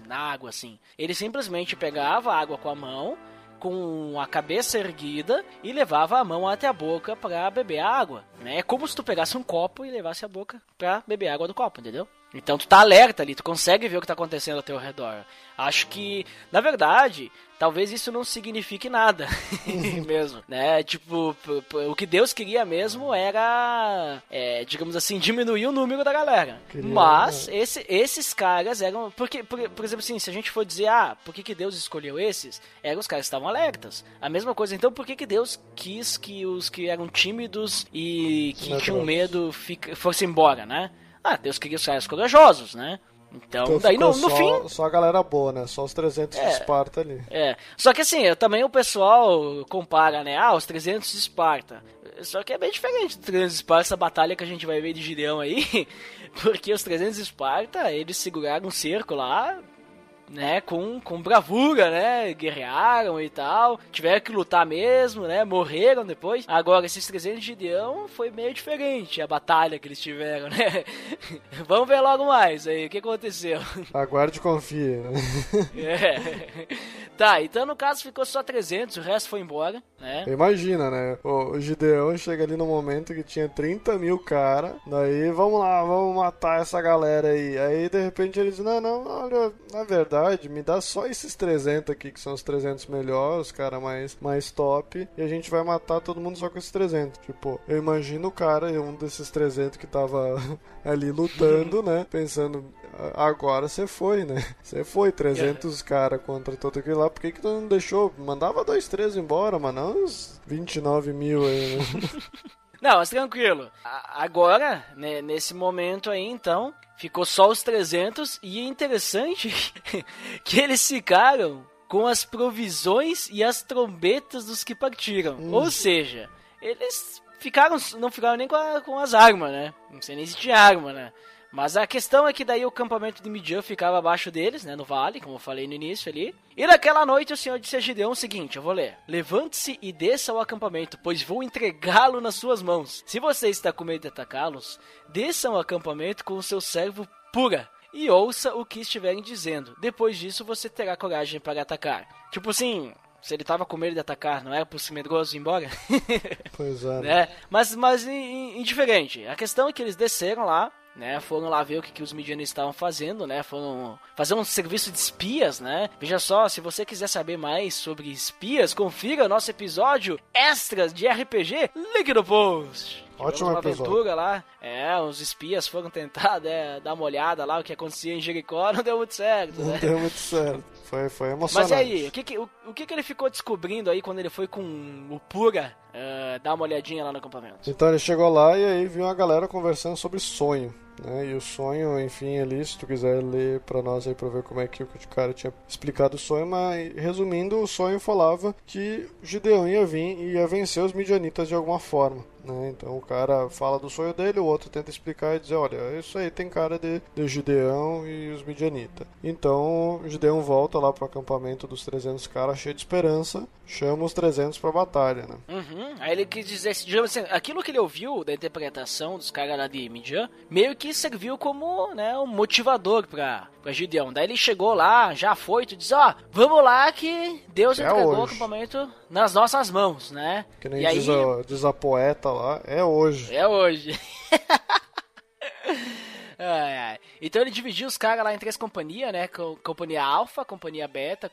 na água, assim. Ele simplesmente pegava a água com a mão, com a cabeça erguida, e levava a mão até a boca pra beber água. Né? É como se tu pegasse um copo e levasse a boca pra beber água do copo, entendeu? Então tu tá alerta ali, tu consegue ver o que tá acontecendo ao teu redor. Acho que, na verdade, talvez isso não signifique nada mesmo, né? Tipo, o que Deus queria mesmo era, é, digamos assim, diminuir o número da galera. Queria, Mas esse- esses caras eram, porque, por, por exemplo assim, se a gente for dizer, ah, por que, que Deus escolheu esses? Eram os caras que estavam alertas. A mesma coisa, então por que, que Deus quis que os que eram tímidos e que tinham medo fica, fossem embora, né? Ah, Deus queria os caras corajosos, né? Então, Então daí no, no só, fim. Só a galera boa, né? Só os 300 de É. Esparta ali. É. Só que assim, eu- também o pessoal compara, né? Ah, os 300 de Esparta. Só que é bem diferente dos 300 de Esparta, essa batalha que a gente vai ver de Gideão aí. Porque os 300 de Esparta, eles seguraram um cerco lá, né? Com, com bravura, né? Guerrearam e tal. Tiveram que lutar mesmo, né? Morreram depois. Agora, esses 300 de Gideão foi meio diferente a batalha que eles tiveram, né? Vamos ver logo mais aí, o que aconteceu. Aguarde e confie? É. Tá, então no caso ficou só 300, o resto foi embora, né? Imagina, né? O, Gideão chega ali no momento que tinha 30 mil cara. Daí, vamos lá, vamos matar essa galera aí. Aí, de repente, ele diz: Não, não, olha, na verdade, me dá só esses 300 aqui, que são os 300 melhores, os caras mais, mais top. E a gente vai matar todo mundo só com esses 300. Tipo, eu imagino o cara, um desses 300 que tava ali lutando, né? Pensando. "A- Agora você foi, né? Você foi, 300 cara contra todo aquele lá. Por que, que tu não deixou? Mandava dois, três embora, mano. Não uns 29 mil aí, né? Não, mas tranquilo. A- Agora, né, nesse momento aí, então, ficou só os 300 e é interessante que eles ficaram com as provisões e as trombetas dos que partiram. Ou seja, eles ficaram, não ficaram nem com, a- com as armas, né? Não sei nem se tinha arma, né? Mas a questão é que daí o campamento de Midian ficava abaixo deles, né, no vale, como eu falei no início ali. E naquela noite o Senhor disse a Gideão o seguinte, eu vou ler. Levante-se e desça ao acampamento, pois vou entregá-lo nas suas mãos. Se você está com medo de atacá-los, desça ao acampamento com o seu servo pura. E ouça o que estiverem dizendo. Depois disso, você terá coragem para atacar. Tipo assim, se ele tava com medo de atacar, não era por ser medroso ir embora? Pois é. né? Mas, mas in- in- indiferente. A questão é que eles desceram lá, né? Foram lá ver o que, que os midianistas estavam fazendo, né? Foram fazer um serviço de espias, né? Veja só, se você quiser saber mais sobre espias, confira o nosso episódio extras de RPG, link no post. Uma episódio. aventura lá, é, os espias foram tentar né, dar uma olhada lá o que acontecia em Jericó, não deu muito certo, Não né? deu muito certo. Foi, foi Mas emocionante. e aí, o que, que, o, o que, que ele ficou descobrindo aí quando ele foi com o Pura eh, dar uma olhadinha lá no acampamento? Então ele chegou lá e aí viu a galera conversando sobre sonho. Né? E o sonho, enfim, ali, se tu quiser ler pra nós aí pra ver como é que o cara tinha explicado o sonho, mas resumindo, o sonho falava que Gideão ia vir e ia vencer os midianitas de alguma forma. Né? Então o cara fala do sonho dele, o outro tenta explicar e dizer, olha, isso aí tem cara de, de Gideão e os midianitas. Então Gideão volta lá pro acampamento dos 300 caras cheio de esperança, chama os 300 pra batalha, né? Uhum. Aí ele quis dizer, digamos assim, aquilo que ele ouviu da interpretação dos caras lá de Midian, meio que serviu como, né, um motivador pra, pra Gideão. Daí ele chegou lá, já foi, tu diz, ó, vamos lá que Deus É entregou o hoje. acampamento nas nossas mãos, né? Que nem e aí, diz, a, diz a poeta lá, é hoje. É hoje. Ai, ai. Então ele dividiu os caras lá em três companhias, né? Com- Companhia Alpha, Companhia Beta,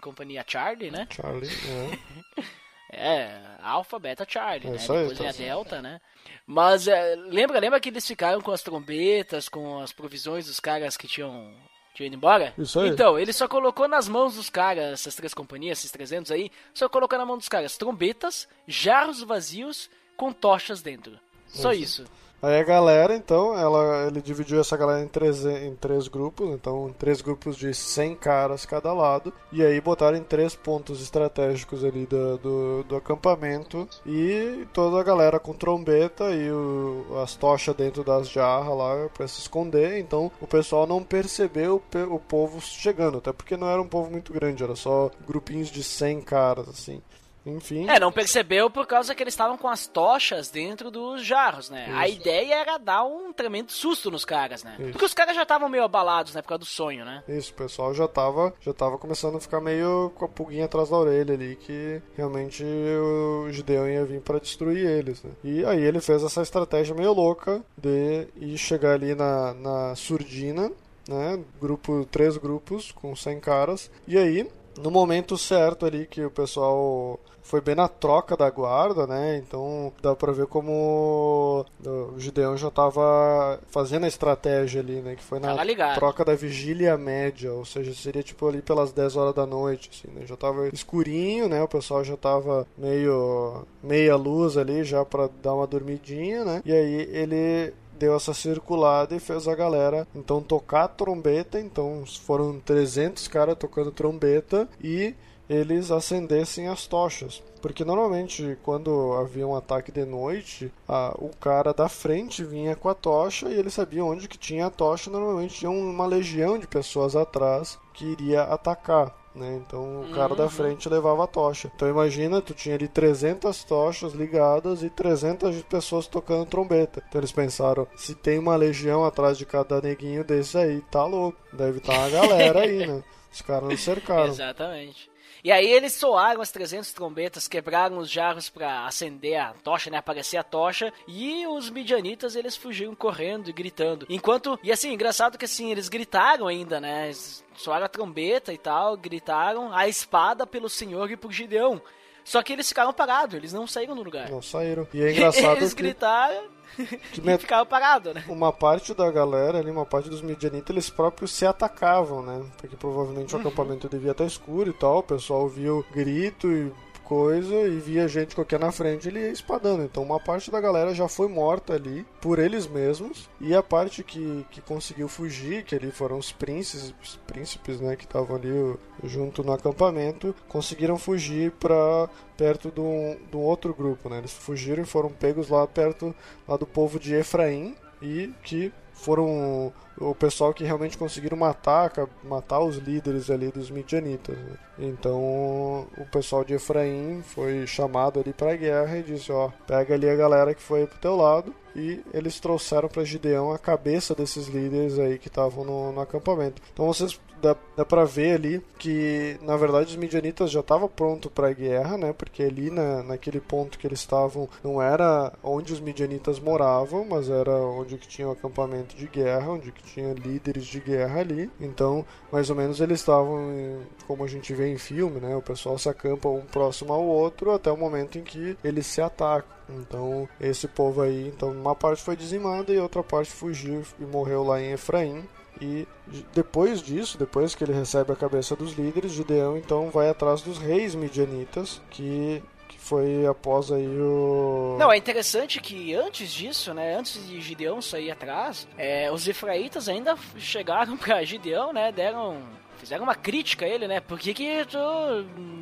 Companhia Charlie, né? Charlie, é. É, Alpha, Beta, Charlie, É né? isso aí, Depois tá vem a. Delta, né? Mas é, lembra, lembra que eles ficaram com as trombetas, com as provisões dos caras que tinham, tinham ido embora? Isso aí. Então, ele só colocou nas mãos dos caras, essas três companhias, esses 300 aí, só colocou na mão dos caras trombetas, jarros vazios com tochas dentro. Só isso. Aí a galera, então, ela, ele dividiu essa galera em três, em três grupos, então três grupos de 100 caras cada lado, e aí botaram em três pontos estratégicos ali do, do, do acampamento, e toda a galera com trombeta e o- as tochas dentro das jarras lá pra se esconder, então o pessoal não percebeu o, o povo chegando, até porque não era um povo muito grande, era só grupinhos de 100 caras, assim. Enfim. É, não percebeu por causa que eles estavam com as tochas dentro dos jarros, né? A Isso. ideia era dar um tremendo susto nos caras, né? Isso. Porque os caras já estavam meio abalados na época do sonho, né? Isso, o pessoal já tava, já tava começando a ficar meio com a pulguinha atrás da orelha ali, que realmente o Gideon ia vir para destruir eles. Né? E aí ele fez essa estratégia meio louca de ir chegar ali na, na surdina, né? Grupo, três grupos com 100 caras. E aí, no momento certo ali que o pessoal foi bem na troca da guarda, né? Então dá pra ver como o Gideon já tava fazendo a estratégia ali, né? Que foi na troca da vigília média, ou seja, seria tipo ali pelas 10 horas da noite, assim, né? Já tava escurinho, né? O pessoal já tava meio meia luz ali já pra dar uma dormidinha, né? E aí ele deu essa circulada e fez a galera então tocar trombeta, então foram 300 caras tocando trombeta e eles acendessem as tochas. Porque normalmente, quando havia um ataque de noite, a- o cara da frente vinha com a tocha e ele sabia onde que tinha a tocha. Normalmente tinha uma legião de pessoas atrás que iria atacar. Né? Então o cara da frente levava a tocha. Então imagina, tu tinha ali 300 tochas ligadas e 300 pessoas tocando trombeta. Então eles pensaram, se tem uma legião atrás de cada neguinho desse aí, tá louco. Deve estar uma galera aí, né? Os caras não cercaram. Exatamente. E aí eles soaram as 300 trombetas, quebraram os jarros pra acender a tocha, né, aparecer a tocha, e os midianitas eles fugiram correndo e gritando. Enquanto, e assim, engraçado que assim, eles gritaram ainda, né, soaram a trombeta e tal, gritaram a espada pelo Senhor e por Gideão. Só que eles ficaram parados, eles não saíram do lugar. Não saíram. E é engraçado eles que, gritaram que e met- ficaram parados, né? uma parte da galera ali, uma parte dos midianitas, eles próprios se atacavam, né? Porque provavelmente o acampamento devia estar escuro e tal, o pessoal viu grito e coisa e via gente qualquer na frente, ele ia espadando. Então uma parte da galera já foi morta ali por eles mesmos e a parte que, que conseguiu fugir, que ali foram os príncipes, os príncipes, né, que estavam ali junto no acampamento, conseguiram fugir para perto de um, de um outro grupo, né? Eles fugiram e foram pegos lá perto lá do povo de Efraim e que foram o pessoal que realmente conseguiram matar, matar os líderes ali dos midianitas. né? Então o pessoal de Efraim foi chamado ali para guerra e disse: ó, pega ali a galera que foi pro teu lado. E eles trouxeram para Gideão a cabeça desses líderes aí que estavam no, no acampamento. Então vocês dá, dá para ver ali que na verdade os midianitas já estavam pronto para a guerra, né? Porque ali na, naquele ponto que eles estavam não era onde os midianitas moravam, mas era onde que tinha o acampamento de guerra, onde que tinha líderes de guerra ali. Então, mais ou menos eles estavam como a gente vê em filme, né? O pessoal se acampa um próximo ao outro até o momento em que eles se atacam. Então, esse povo aí, então uma parte foi dizimada e outra parte fugiu e morreu lá em Efraim. E depois disso, depois que ele recebe a cabeça dos líderes, Gideão então vai atrás dos reis midianitas, que, foi após aí o... Não, é interessante que antes disso, né, antes de Gideão sair atrás, é, os Efraitas ainda chegaram pra Gideão, né, deram, fizeram uma crítica a ele, né, por que que tu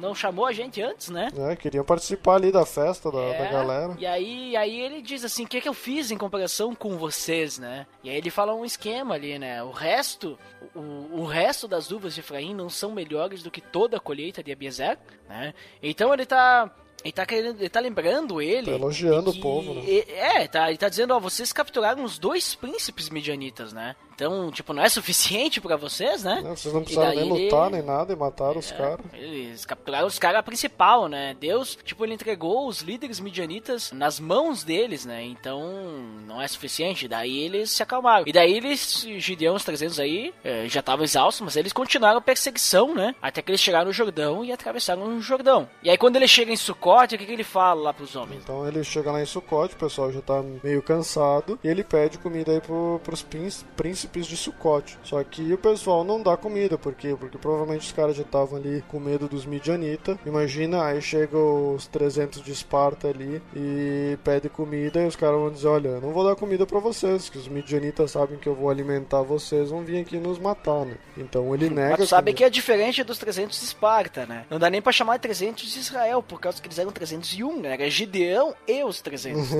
não chamou a gente antes, né? né, queriam participar ali da festa da, É, da galera. E aí, aí ele diz assim, o que que eu fiz em comparação com vocês, né? E aí ele fala um esquema ali, né? O resto, o, o resto das uvas de Efraim não são melhores do que toda a colheita de Abiezer, né? Então ele tá... Ele tá, querendo, ele tá lembrando ele. Tá elogiando de o povo, né? É, tá, ele tá dizendo, ó, vocês capturaram os dois príncipes midianitas, né? Então, tipo, não é suficiente pra vocês, né? Não, vocês não precisaram nem ele- lutar nem nada e mataram os É, caras. Eles capturaram os caras principal, né? Deus, tipo, ele entregou os líderes midianitas nas mãos deles, né? Então, não é suficiente. Daí eles se acalmaram. E daí eles, Gideão, os 300 aí, eh, já estavam exaustos, mas eles continuaram a perseguição, né? Até que eles chegaram no Jordão e atravessaram o Jordão. E aí quando ele chega em Sucote, o que, que ele fala lá pros homens? Então ele chega lá em Sucote, o pessoal já tá meio cansado, e ele pede comida aí pro, pros prín- de Sucote. Só que o pessoal não dá comida, por quê? Porque provavelmente os caras já estavam ali com medo dos Midianitas. Imagina, aí chegam os 300 de Esparta ali e pede comida, e os caras vão dizer: Olha, eu não vou dar comida pra vocês, que os Midianitas sabem que eu vou alimentar vocês, vão vir aqui nos matar, né? Então ele nega. Mas sabe comida. que é diferente dos 300 de Esparta, né? Não dá nem pra chamar de 300 de Israel, por causa que eles eram 301, né? Era Gideão e os 300.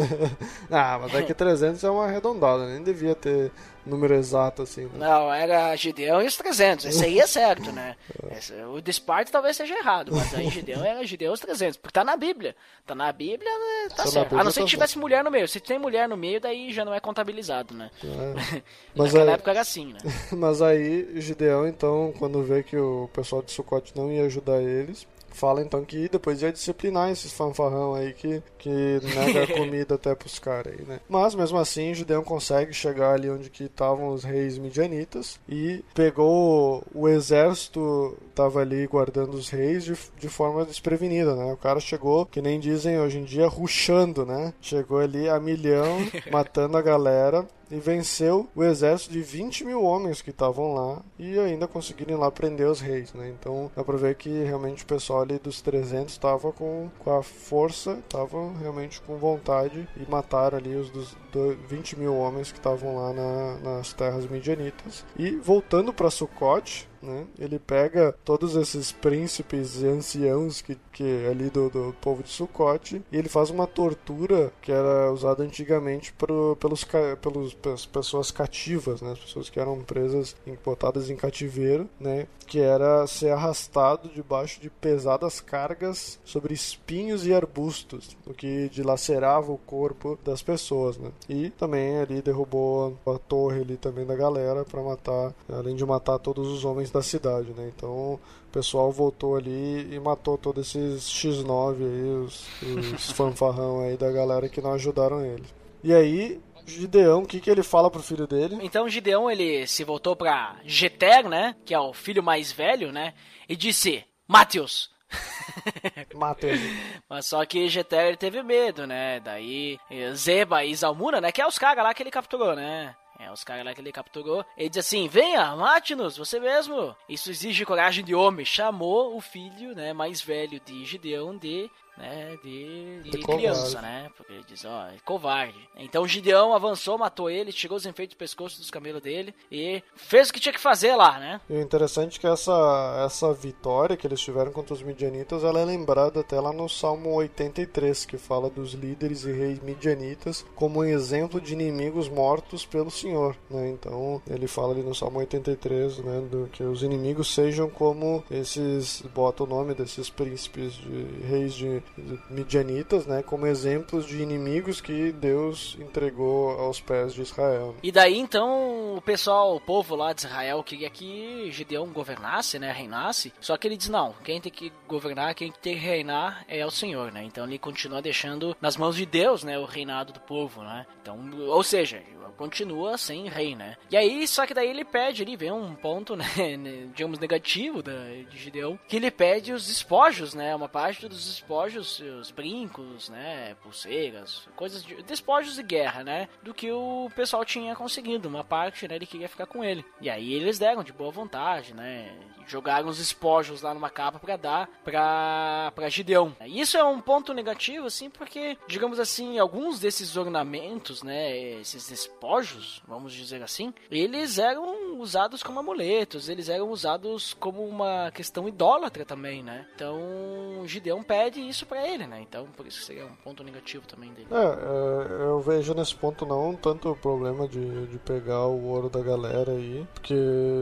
Ah, mas é que 300 é uma arredondada, nem devia ter número exato assim. Né? Não, era Gideão e os 300. Esse aí é certo, né? Esse- o de Esparta talvez seja errado, mas aí Gideão era Gideão e os 300. Porque tá na Bíblia. Tá na Bíblia, né, tá na certo. Bíblia A não ser tá que tivesse mulher no meio. Se tem mulher no meio, daí já não é contabilizado, né? É. Mas Naquela aí- época era assim, né? Mas aí Gideão, então, quando vê que o pessoal de Sucote não ia ajudar eles, fala então que depois ia disciplinar esses fanfarrão aí que, que nega comida até pros caras aí, né? Mas mesmo assim, Gideão consegue chegar ali onde que estavam os reis midianitas e pegou o exército, tava ali guardando os reis de, de forma desprevenida, né? O cara chegou, que nem dizem hoje em dia, ruxando, né? Chegou ali a milhão, matando a galera e venceu o exército de 20 mil homens que estavam lá e ainda conseguiram ir lá prender os reis, né? Então dá pra ver que realmente o pessoal ali dos 300 estava com, com a força, estava realmente com vontade e mataram ali os dos do- 20 mil homens que estavam lá na- nas terras midianitas. E voltando para Sucote, né? Ele pega todos esses príncipes e anciãos que, que ali do, do povo de Sucote e ele faz uma tortura que era usada antigamente pro, pelos, pelos pelas pessoas cativas, né? As pessoas que eram presas, botadas em cativeiro, né? Que era ser arrastado debaixo de pesadas cargas sobre espinhos e arbustos, o que dilacerava o corpo das pessoas, né? E também ali derrubou a torre ali também da galera para matar, além de matar todos os homens da cidade, né? Então o pessoal voltou ali e matou todos esses X9 aí, os, os fanfarrão aí da galera que não ajudaram ele. E aí, Gideão, o que, que ele fala pro filho dele? Então Gideão ele se voltou pra Jeter, né? Que é o filho mais velho, né? E disse: Mateus. Mata ele. Mas só que Jeter ele teve medo, né? Daí Zeba e Zalmuna, né? Que é os caras lá que ele capturou, né? É, os caras lá que ele capturou. Ele diz assim: Venha, mate-nos, você mesmo. Isso exige coragem de homem. Chamou o filho, né? Mais velho de Gideão de. Né, de, de De criança, covarde. né? Porque ele diz, ó, é covarde. Então Gideão avançou, matou ele, tirou os enfeites do pescoço dos camelos dele e fez o que tinha que fazer lá, né? E o interessante é que essa, essa vitória que eles tiveram contra os midianitas, ela é lembrada até lá no Salmo 83, que fala dos líderes e reis midianitas como um exemplo de inimigos mortos pelo Senhor, né? Então, ele fala ali no Salmo 83, né, do que os inimigos sejam como esses, bota o nome desses príncipes de reis de midianitas, né, como exemplos de inimigos que Deus entregou aos pés de Israel. E daí então o pessoal, o povo lá de Israel queria que Gideão governasse, né, reinasse. Só que ele diz não, quem tem que governar, quem tem que reinar é o Senhor, né? Então ele continua deixando nas mãos de Deus, né, o reinado do povo, né? Então, ou seja, continua sem rei, né? E aí, só que daí ele pede, ele vem um ponto, né, digamos negativo da, de Gideão, que ele pede os despojos, né? Uma parte dos despojos, os brincos, né, pulseiras, coisas de despojos de guerra, né? Do que o pessoal tinha conseguido, uma parte, né, ele queria ficar com ele. E aí eles deram de boa vontade, né? Jogaram os espojos lá numa capa pra dar pra, pra Gideão. Isso é um ponto negativo, assim, porque, digamos assim, alguns desses ornamentos, né, esses despojos, vamos dizer assim, eles eram usados como amuletos, eles eram usados como uma questão idólatra também, né? Então, Gideão pede isso pra ele, né? Então, por isso seria um ponto negativo também dele. É, é, eu vejo nesse ponto não tanto o problema de, de pegar o ouro da galera aí, porque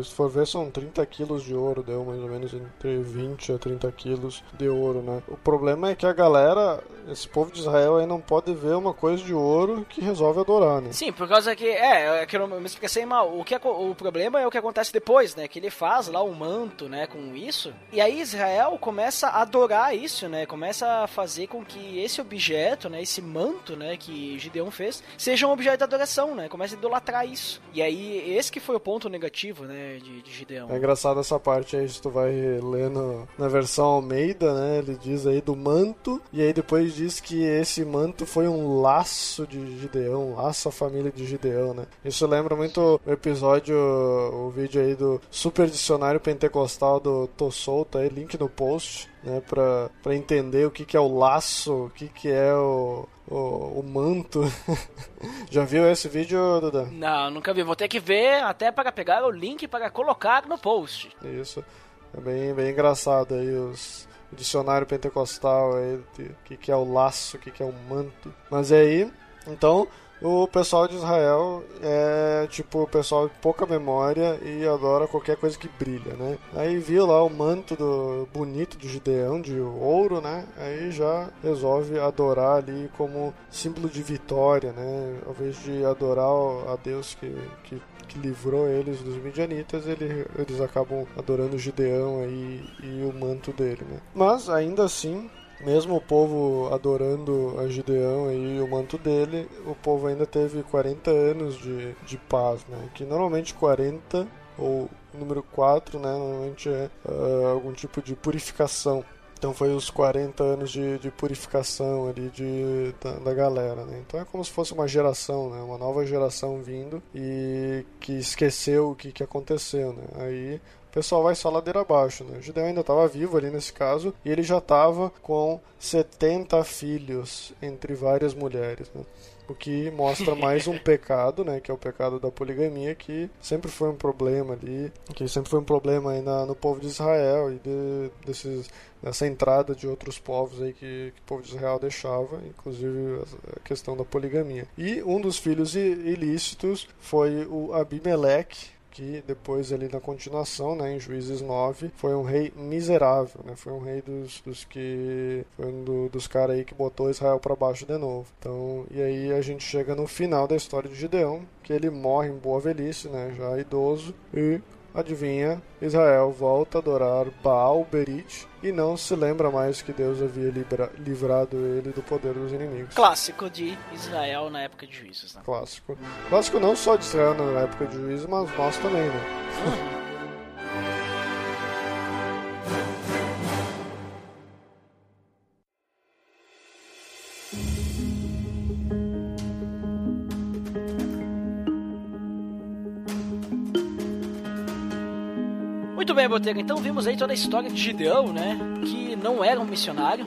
se for ver são 30 quilos de ouro, deu mais ou menos entre 20 a 30 quilos de ouro, né? O problema é que a galera, esse povo de Israel aí não pode ver uma coisa de ouro que resolve adorar, né? Sim, por causa que, é, é que eu me expressei mal. O, que, o problema é o que acontece depois, né? Que ele faz lá o manto, né, com isso, e aí Israel começa a adorar isso, né? Começa a fazer com que esse objeto, né, esse manto, né, que Gideon fez, seja um objeto de adoração, né? Começa a idolatrar isso. E aí, esse que foi o ponto negativo, né, de, de Gideon. É engraçado essa parte aí, se tu vai lendo na versão Almeida, né? Ele diz aí do manto, e aí depois diz que esse manto foi um laço de Gideão, um laço à família de Gideão, né? Isso lembra muito o episódio, o vídeo aí do Super Dicionário Pentecostal do Tô Solto, aí, link no post, né? Pra, pra entender o que, que é o laço, o que, que é o, o, o manto. Já viu esse vídeo, Duda? Não, nunca vi. Vou ter que ver até para pegar o link para colocar no post. Isso. É bem, bem engraçado aí os o dicionário pentecostal aí, o que, que é o laço, o que, que é o manto. Mas aí, então, o pessoal de Israel é tipo o pessoal de pouca memória e adora qualquer coisa que brilha, né? Aí viu lá o manto do bonito do Gideão de ouro, né? Aí já resolve adorar ali como símbolo de vitória, né? Ao invés de adorar a Deus que, que que livrou eles dos midianitas, ele, eles acabam adorando o Gideão aí e o manto dele, né? Mas ainda assim, mesmo o povo adorando a Gideão e o manto dele, o povo ainda teve 40 anos de, de paz, né? Que normalmente 40 ou número 4, né? Normalmente é uh, algum tipo de purificação. Então foi os 40 anos de, de purificação ali de, da, da, galera, né? Então é como se fosse uma geração, né? Uma nova geração vindo e que esqueceu o que, que aconteceu, né? Aí o pessoal vai só ladeira abaixo, né? O Gideão ainda estava vivo ali nesse caso e ele já estava com 70 filhos entre várias mulheres, né? o que mostra mais um pecado, né, que é o pecado da poligamia, que sempre foi um problema ali, que sempre foi um problema aí na, no povo de Israel e de, desses, dessa entrada de outros povos aí que, que o povo de Israel deixava, inclusive a questão da poligamia. E um dos filhos ilícitos foi o Abimeleque, que depois ali na continuação, né, em Juízes 9, foi um rei miserável, né? Foi um rei dos, dos que foi um do, dos caras aí que botou Israel para baixo de novo. Então, e aí a gente chega no final da história de Gideão, que ele morre em boa velhice, né, já idoso, e Adivinha, Israel volta a adorar Baal Berit e não se lembra mais que Deus havia livrado ele do poder dos inimigos. Clássico de Israel na época de juízes, né? Clássico. Clássico não só de Israel na época de juízes, mas nós também, né? Uhum. Bem, Botega. Então vimos aí toda a história de Gideão, né? Que não era um missionário.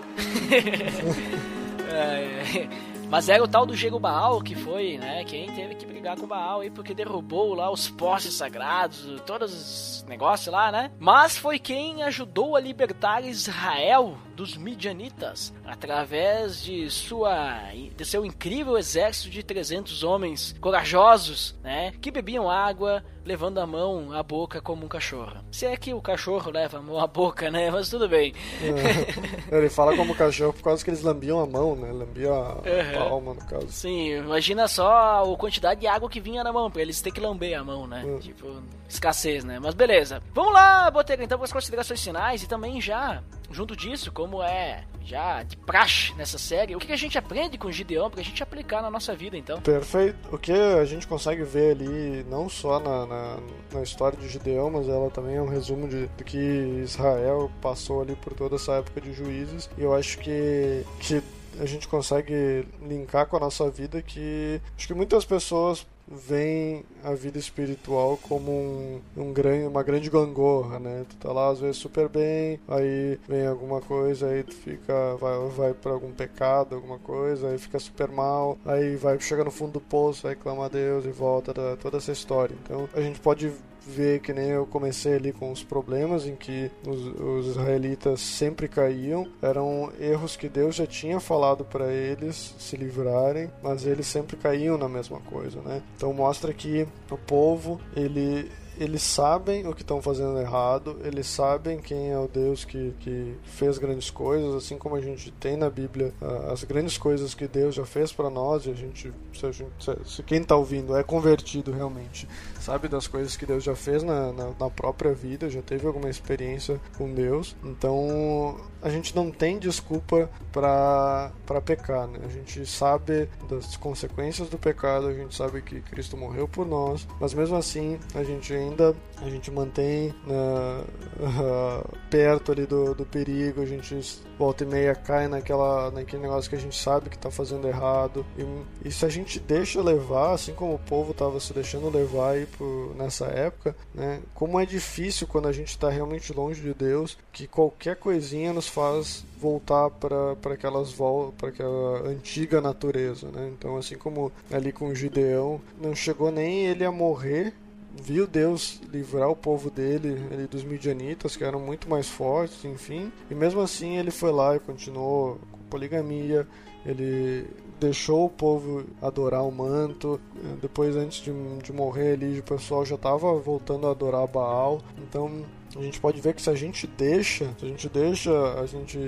é, mas era o tal do Jerubaal que foi, né? Quem teve que brigar com o Baal aí porque derrubou lá os postes sagrados, todos os negócios lá, né? Mas foi quem ajudou a libertar Israel dos midianitas através de sua de seu incrível exército de 300 homens corajosos, né, que bebiam água levando a mão à boca como um cachorro. Se é que o cachorro leva a mão à boca, né, mas tudo bem. É, ele fala como cachorro por causa que eles lambiam a mão, né, lambiam a uhum. palma no caso. Sim, imagina só a quantidade de água que vinha na mão para eles ter que lamber a mão, né? Uhum. Tipo, escassez, né? Mas beleza. Vamos lá, Botega, então para as considerações finais e também já junto disso, como é já de praxe nessa série, o que a gente aprende com Gideão pra gente aplicar na nossa vida, então? Perfeito. O que a gente consegue ver ali, não só na, na, na história de Gideão, mas ela também é um resumo de, do que Israel passou ali por toda essa época de juízes. E eu acho que, que a gente consegue linkar com a nossa vida que acho que muitas pessoas vem a vida espiritual como um, um grande, uma grande gangorra, né? Tu tá lá às vezes super bem, aí vem alguma coisa, aí tu fica, vai, vai para algum pecado, alguma coisa, aí fica super mal, aí vai chega no fundo do poço, aí clama a Deus e volta da, toda essa história. Então a gente pode vê que nem eu comecei ali com os problemas em que os, os israelitas sempre caíam, eram erros que Deus já tinha falado para eles se livrarem, mas eles sempre caíam na mesma coisa, né? Então mostra que o povo ele eles sabem o que estão fazendo errado, eles sabem quem é o Deus que, que fez grandes coisas, assim como a gente tem na Bíblia as grandes coisas que Deus já fez para nós, e a gente, se, a gente, se quem está ouvindo é convertido realmente, sabe das coisas que Deus já fez na, na, na própria vida, já teve alguma experiência com Deus, então a gente não tem desculpa para pecar, né? A gente sabe das consequências do pecado, a gente sabe que Cristo morreu por nós, mas mesmo assim a gente ainda a gente mantém uh, uh, perto ali do, do perigo, a gente volta e meia cai naquela, naquele negócio que a gente sabe que está fazendo errado. E, e, se a gente deixa levar, assim como o povo estava se deixando levar aí por, nessa época, né? Como é difícil quando a gente está realmente longe de Deus, que qualquer coisinha nos faz voltar para aquelas para aquela antiga natureza, né? Então, assim como ali com Gideão, não chegou nem ele a morrer viu Deus livrar o povo dele ele, dos midianitas, que eram muito mais fortes, enfim. E mesmo assim ele foi lá e continuou com poligamia, ele deixou o povo adorar o manto. Depois, antes de, de morrer ali, o pessoal já estava voltando a adorar Baal. Então, a gente pode ver que se a gente deixa, se a gente deixa a gente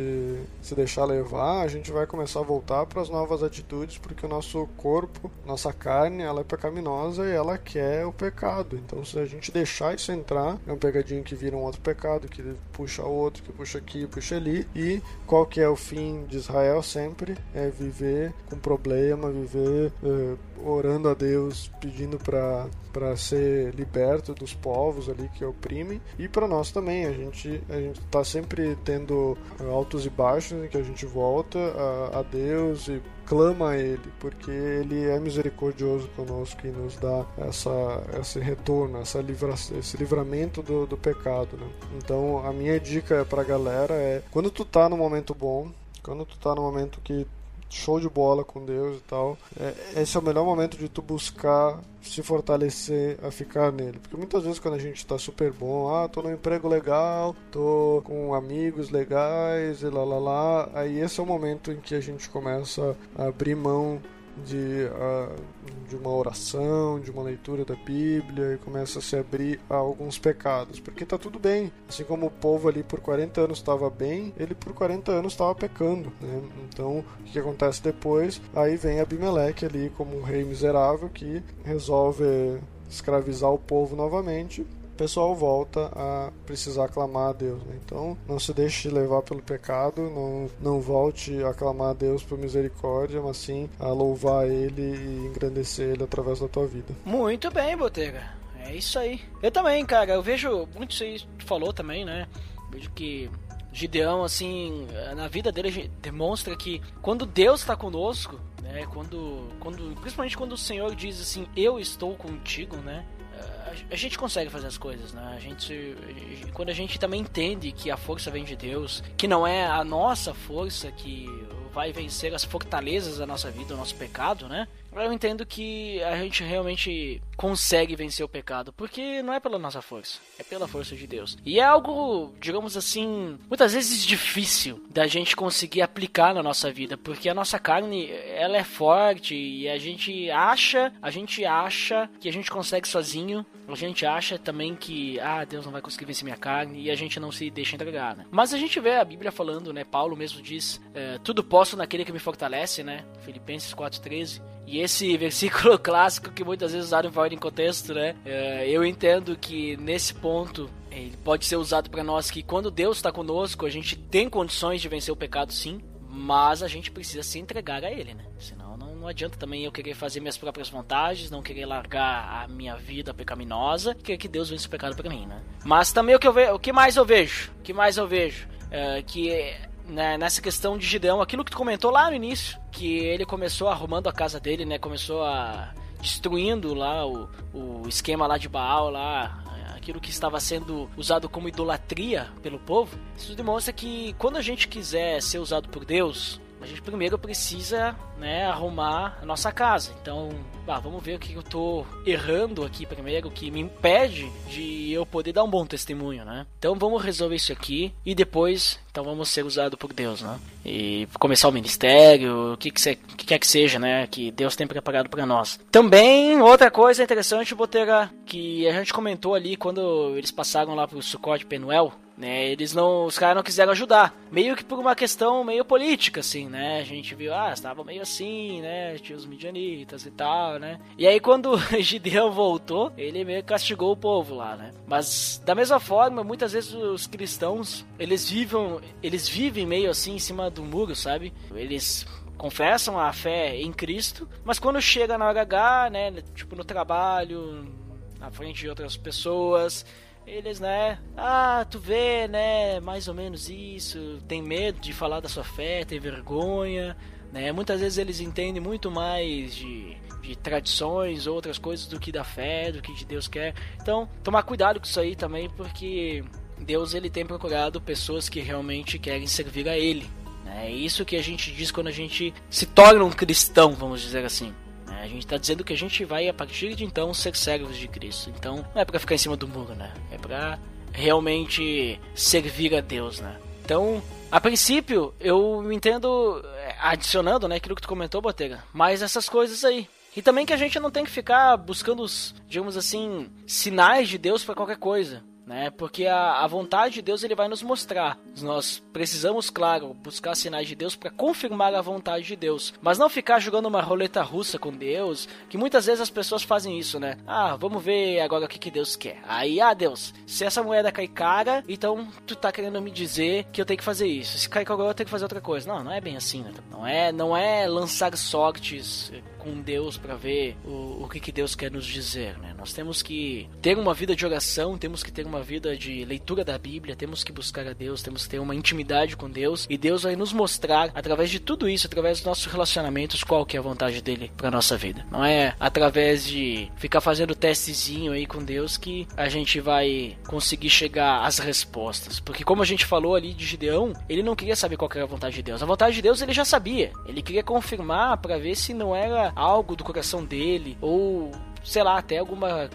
se deixar levar, a gente vai começar a voltar para as novas atitudes, porque o nosso corpo, nossa carne, ela é pecaminosa e ela quer o pecado. Então, se a gente deixar isso entrar, é um pegadinho que vira um outro pecado, que puxa outro, que puxa aqui, puxa ali. E qual que é o fim de Israel sempre? É viver com problema, viver eh, orando a Deus, pedindo para ser liberto dos povos ali que oprimem e para nós também a gente a gente está sempre tendo altos e baixos em que a gente volta a, a Deus e clama a Ele, porque Ele é misericordioso conosco e nos dá essa, esse retorno, essa livra, esse livramento do, do pecado. Né? Então, a minha dica para a galera é: quando tu tá no momento bom, quando tu tá no momento que show de bola com Deus e tal. É, esse é o melhor momento de tu buscar se fortalecer a ficar nele. Porque muitas vezes quando a gente tá super bom, ah, tô no emprego legal, tô com amigos legais e lá lá lá, aí esse é o momento em que a gente começa a abrir mão de, uh, de uma oração, de uma leitura da Bíblia e começa a se abrir a alguns pecados, porque está tudo bem. Assim como o povo ali por 40 anos estava bem, ele por 40 anos estava pecando. Né? Então, o que acontece depois? Aí vem Abimeleque ali como um rei miserável que resolve escravizar o povo novamente pessoal volta a precisar clamar a Deus. Né? Então, não se deixe levar pelo pecado, não, não volte a clamar a Deus por misericórdia, mas sim a louvar Ele e engrandecer Ele através da tua vida. Muito bem, Botega. É isso aí. Eu também, cara, eu vejo muito isso aí tu falou também, né? Vejo que Gideão, assim, na vida dele demonstra que quando Deus está conosco, né? Quando, quando, principalmente quando o Senhor diz assim, eu estou contigo, né? A gente consegue fazer as coisas, né? A gente, quando a gente também entende que a força vem de Deus, que não é a nossa força que vai vencer as fortalezas da nossa vida, o nosso pecado, né? Eu entendo que a gente realmente consegue vencer o pecado, porque não é pela nossa força, é pela força de Deus. E é algo, digamos assim, muitas vezes difícil da gente conseguir aplicar na nossa vida, porque a nossa carne, ela é forte e a gente acha, a gente acha que a gente consegue sozinho, a gente acha também que, ah, Deus não vai conseguir vencer minha carne e a gente não se deixa entregar, né? Mas a gente vê a Bíblia falando, né? Paulo mesmo diz, é, tudo posso naquele que me fortalece, né? Filipenses 4:13. E esse versículo clássico que muitas vezes usaram fora em contexto, né? É, eu entendo que nesse ponto ele pode ser usado para nós que quando Deus está conosco, a gente tem condições de vencer o pecado sim, mas a gente precisa se entregar a ele, né? Senão não, não adianta também eu querer fazer minhas próprias vantagens, não querer largar a minha vida pecaminosa, querer que Deus vença o pecado para mim, né? Mas também o que, eu ve o que mais eu vejo, o que mais eu vejo, é, que né, nessa questão de Gideão, aquilo que tu comentou lá no início, que ele começou arrumando a casa dele, né, começou a destruindo lá o, o esquema lá de Baal lá, aquilo que estava sendo usado como idolatria pelo povo. Isso demonstra que quando a gente quiser ser usado por Deus, a gente primeiro precisa, né, arrumar a nossa casa. Então, vamos ver o que eu tô errando aqui primeiro, que me impede de eu poder dar um bom testemunho, né? Então vamos resolver isso aqui e depois, então vamos ser usado por Deus, né? E começar o ministério, o que, que, que quer que seja, né? Que Deus tem preparado para nós. Também, outra coisa interessante, Botega, que a gente comentou ali quando eles passaram lá pro Sukkot Penuel, né? Eles não, os caras não quiseram ajudar, meio que por uma questão meio política, assim, né? A gente viu, ah, estava meio assim, né? Tinha os midianitas e tal, né? E aí quando Gideão voltou, ele meio que castigou o povo lá, né? Mas da mesma forma, muitas vezes os cristãos, eles vivem, eles vivem meio assim em cima do muro, sabe? Eles confessam a fé em Cristo, mas quando chega na hora H, né, tipo no trabalho, na frente de outras pessoas, eles, né? Ah, tu vê, né? Mais ou menos isso. Tem medo de falar da sua fé, tem vergonha, né? Muitas vezes eles entendem muito mais de, de tradições, outras coisas do que da fé, do que de Deus quer. Então, tomar cuidado com isso aí também, porque Deus ele tem procurado pessoas que realmente querem servir a Ele. Né? É isso que a gente diz quando a gente se torna um cristão, vamos dizer assim. A gente está dizendo que a gente vai, a partir de então, ser servos de Cristo. Então, não é para ficar em cima do muro, né? É para realmente servir a Deus, né? Então, a princípio, eu entendo, é, adicionando, né, aquilo que tu comentou, Botega, mas essas coisas aí. E também que a gente não tem que ficar buscando, os, digamos assim, sinais de Deus para qualquer coisa né? Porque a, a vontade de Deus ele vai nos mostrar. Nós precisamos, claro, buscar sinais de Deus para confirmar a vontade de Deus, mas não ficar jogando uma roleta russa com Deus, que muitas vezes as pessoas fazem isso, né? Ah, vamos ver agora o que, que Deus quer. Aí, ah, Deus, se essa moeda cai cara, então tu tá querendo me dizer que eu tenho que fazer isso. Se cair cara eu tenho que fazer outra coisa. Não, não é bem assim, né? Não é, não é lançar sortes com Deus para ver o, o que, que Deus quer nos dizer, né? Nós temos que ter uma vida de oração, temos que ter uma vida de leitura da Bíblia, temos que buscar a Deus, temos que ter uma intimidade com Deus e Deus vai nos mostrar através de tudo isso, através dos nossos relacionamentos, qual que é a vontade dele para nossa vida. Não é através de ficar fazendo testezinho aí com Deus que a gente vai conseguir chegar às respostas, porque como a gente falou ali de Gideão, ele não queria saber qual era a vontade de Deus. A vontade de Deus ele já sabia. Ele queria confirmar para ver se não era algo do coração dele ou sei lá, até alguma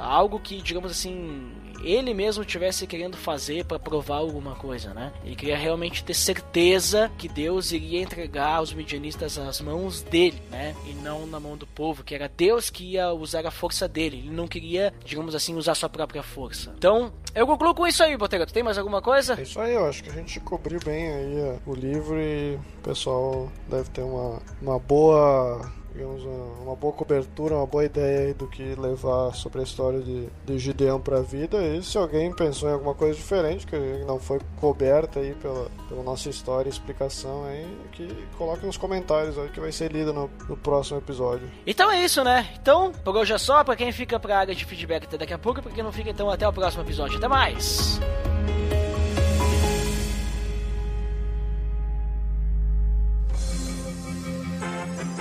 algo que, digamos assim, ele mesmo tivesse querendo fazer para provar alguma coisa, né? Ele queria realmente ter certeza que Deus iria entregar os midianistas nas mãos dele, né? E não na mão do povo, que era Deus que ia usar a força dele. Ele não queria, digamos assim, usar sua própria força. Então, eu concluo com isso aí, Botega. Tu tem mais alguma coisa? É isso aí, eu acho que a gente cobriu bem aí é, o livro e o pessoal deve ter uma, uma boa digamos, uma boa cobertura, uma boa ideia do que levar sobre a história de, de Gideão para a vida. E se alguém pensou em alguma coisa diferente, que não foi coberta aí pela, pela nossa história e explicação, aí, que coloque nos comentários aí que vai ser lido no, no próximo episódio. Então é isso, né? Então, por hoje é só. Para quem fica para a área de feedback até daqui a pouco, para quem não fica, então até o próximo episódio. Até mais!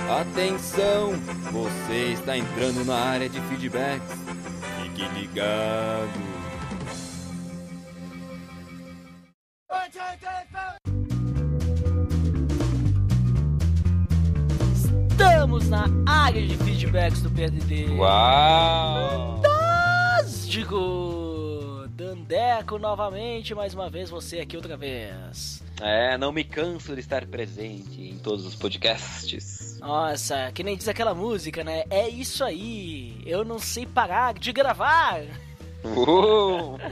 Atenção, você está entrando na área de feedbacks. Fique ligado. Estamos na área de feedbacks do PDD. Uau! Fantástico! Dandeco novamente, mais uma vez você aqui outra vez. É, não me canso de estar presente em todos os podcasts. Nossa, que nem diz aquela música, né? É isso aí, eu não sei parar de gravar. Uhul.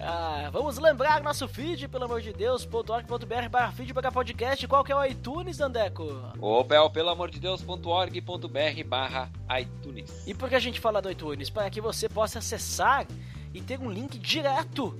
Ah, vamos lembrar nosso feed, pelo amor de Deus, .org.br barra feed para podcast. Qual que é o iTunes, Dandeco? O pelo amor de Deus.org.br barra iTunes. E por que a gente fala do iTunes? Para que você possa acessar e ter um link direto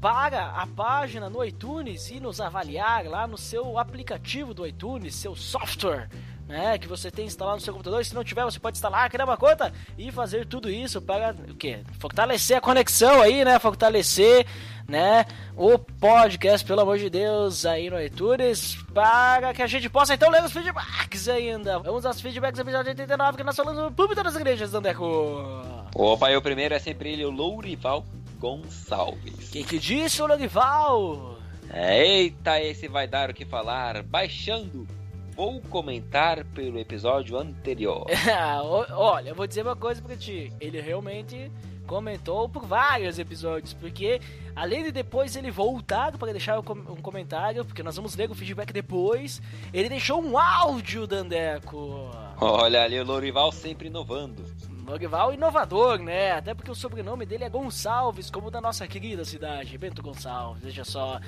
para a página no iTunes e nos avaliar lá no seu aplicativo do iTunes, seu software. Né, que você tem instalado no seu computador. Se não tiver, você pode instalar, criar uma conta e fazer tudo isso para o quê? Fortalecer a conexão aí, né? Fortalecer, né? O podcast, pelo amor de Deus, aí no iTunes, para que a gente possa então ler os feedbacks ainda. Vamos aos feedbacks do episódio 89 que nós falamos no público das igrejas, Dandeco. Opa, eu primeiro é sempre ele, o Lourival Gonçalves. Que que disse o Lourival? Eita, esse vai dar o que falar. Baixando vou comentar pelo episódio anterior. Olha, eu vou dizer uma coisa pra ti. Ele realmente comentou por vários episódios, porque além de depois ele voltar para deixar um comentário, porque nós vamos ler o feedback depois, ele deixou um áudio, Dandeco. Olha ali o Lorival sempre inovando. Lorival inovador, né? Até porque o sobrenome dele é Gonçalves, como da nossa querida cidade, Bento Gonçalves, veja só.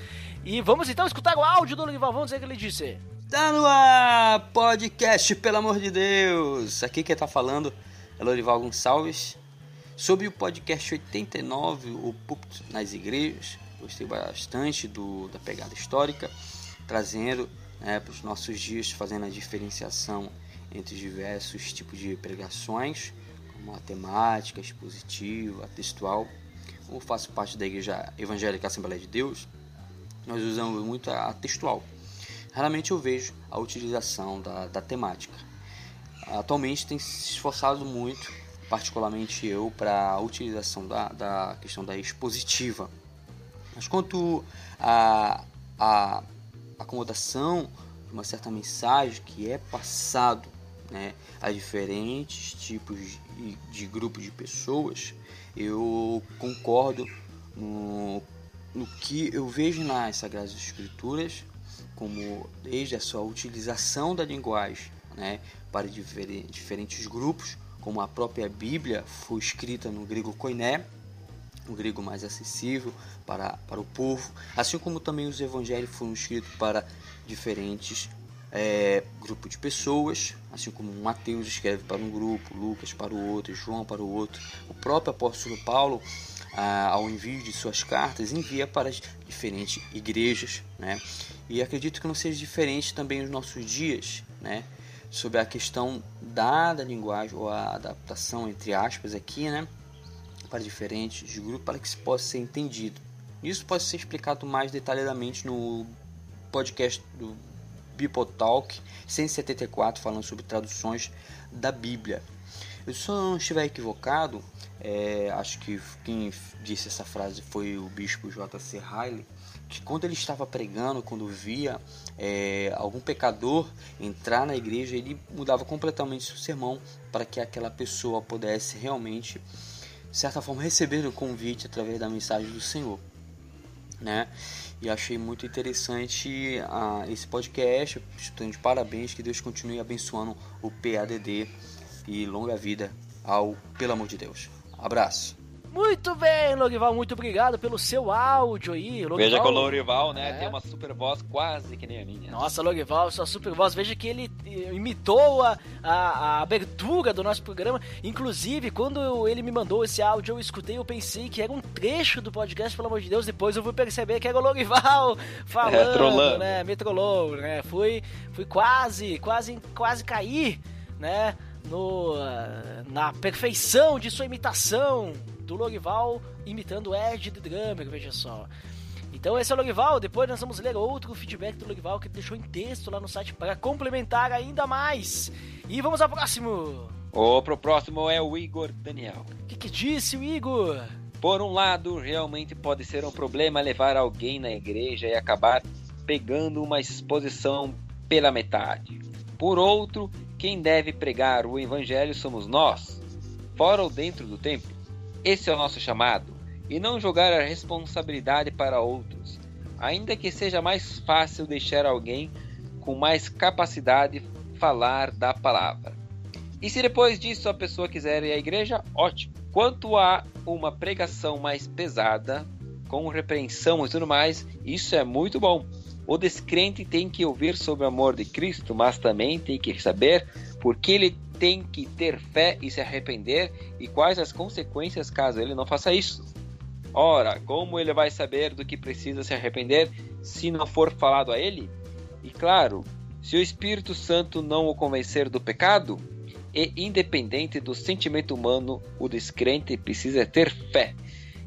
E vamos então escutar o áudio do Lorival, vamos ver o que ele disse. Tá no ar, podcast, pelo amor de Deus! Aqui quem tá falando é Lorival Gonçalves. Sobre o podcast 89, o púlpito nas igrejas, gostei bastante do, da pegada histórica, trazendo né, para os nossos dias, fazendo a diferenciação entre diversos tipos de pregações, como a temática, expositiva, textual. Eu faço parte da Igreja Evangélica Assembleia de Deus, nós usamos muito a textual. Raramente eu vejo a utilização da, da temática. Atualmente tem se esforçado muito, particularmente eu, para a utilização da, da questão da expositiva. Mas quanto à a, a acomodação de uma certa mensagem que é passado né, a diferentes tipos de, grupos de pessoas, eu concordo no, no que eu vejo nas Sagradas Escrituras, como desde a sua utilização da linguagem né, para diferentes grupos, como a própria Bíblia foi escrita no grego koiné, um grego mais acessível para, para o povo, assim como também os evangelhos foram escritos para diferentes é, grupo de pessoas, assim como Mateus escreve para um grupo, Lucas para o outro, João para o outro. O próprio apóstolo Paulo, ah, ao envio de suas cartas, envia para as diferentes igrejas, né? E acredito que não seja diferente também nos nossos dias, né? Sobre a questão da, da linguagem ou a adaptação entre aspas aqui, né? Para diferentes grupos, para que se possa ser entendido. Isso pode ser explicado mais detalhadamente no podcast do Bible Talk 174, falando sobre traduções da Bíblia. Eu se não estiver equivocado, é, acho que quem disse essa frase foi o bispo J.C. Riley, que quando ele estava pregando, quando via é, algum pecador entrar na igreja, ele mudava completamente o sermão para que aquela pessoa pudesse realmente, de certa forma, receber o convite através da mensagem do Senhor. Né? E achei muito interessante uh, esse podcast. Estou de parabéns, que Deus continue abençoando o PADD e longa vida ao Pelo Amor de Deus. Abraço. Muito bem, Lorival, muito obrigado pelo seu áudio aí. Lorival, veja que o Lorival, né, é. tem uma super voz quase que nem a minha. Nossa, Lorival, sua super voz. Veja que ele eh, imitou a, a, a, abertura do nosso programa. Inclusive, quando ele me mandou esse áudio, eu escutei, eu pensei que era um trecho do podcast, pelo amor de Deus. Depois eu fui perceber que era o Lorival falando, é, né? Me trollou, né? Fui, fui quase, quase, quase cair, né? No, na perfeição de sua imitação do Lorival imitando o Ed The Drummer, veja só. Então esse é o Lorival, depois nós vamos ler outro feedback do Lorival que ele deixou em texto lá no site para complementar ainda mais. E vamos ao próximo. O pro próximo é o Igor Daniel. O que, que disse o Igor? Por um lado, realmente pode ser um problema levar alguém na igreja e acabar pegando uma exposição pela metade. Por outro, quem deve pregar o evangelho somos nós, fora ou dentro do templo. Esse é o nosso chamado, e não jogar a responsabilidade para outros, ainda que seja mais fácil deixar alguém com mais capacidade falar da palavra. E se depois disso a pessoa quiser ir à igreja, ótimo. Quanto a uma pregação mais pesada, com repreensão e tudo mais, isso é muito bom. O descrente tem que ouvir sobre o amor de Cristo, mas também tem que saber por que ele tem que ter fé e se arrepender e quais as consequências caso ele não faça isso. Ora, como ele vai saber do que precisa se arrepender se não for falado a ele? E claro, se o Espírito Santo não o convencer do pecado, e independente do sentimento humano, o descrente precisa ter fé,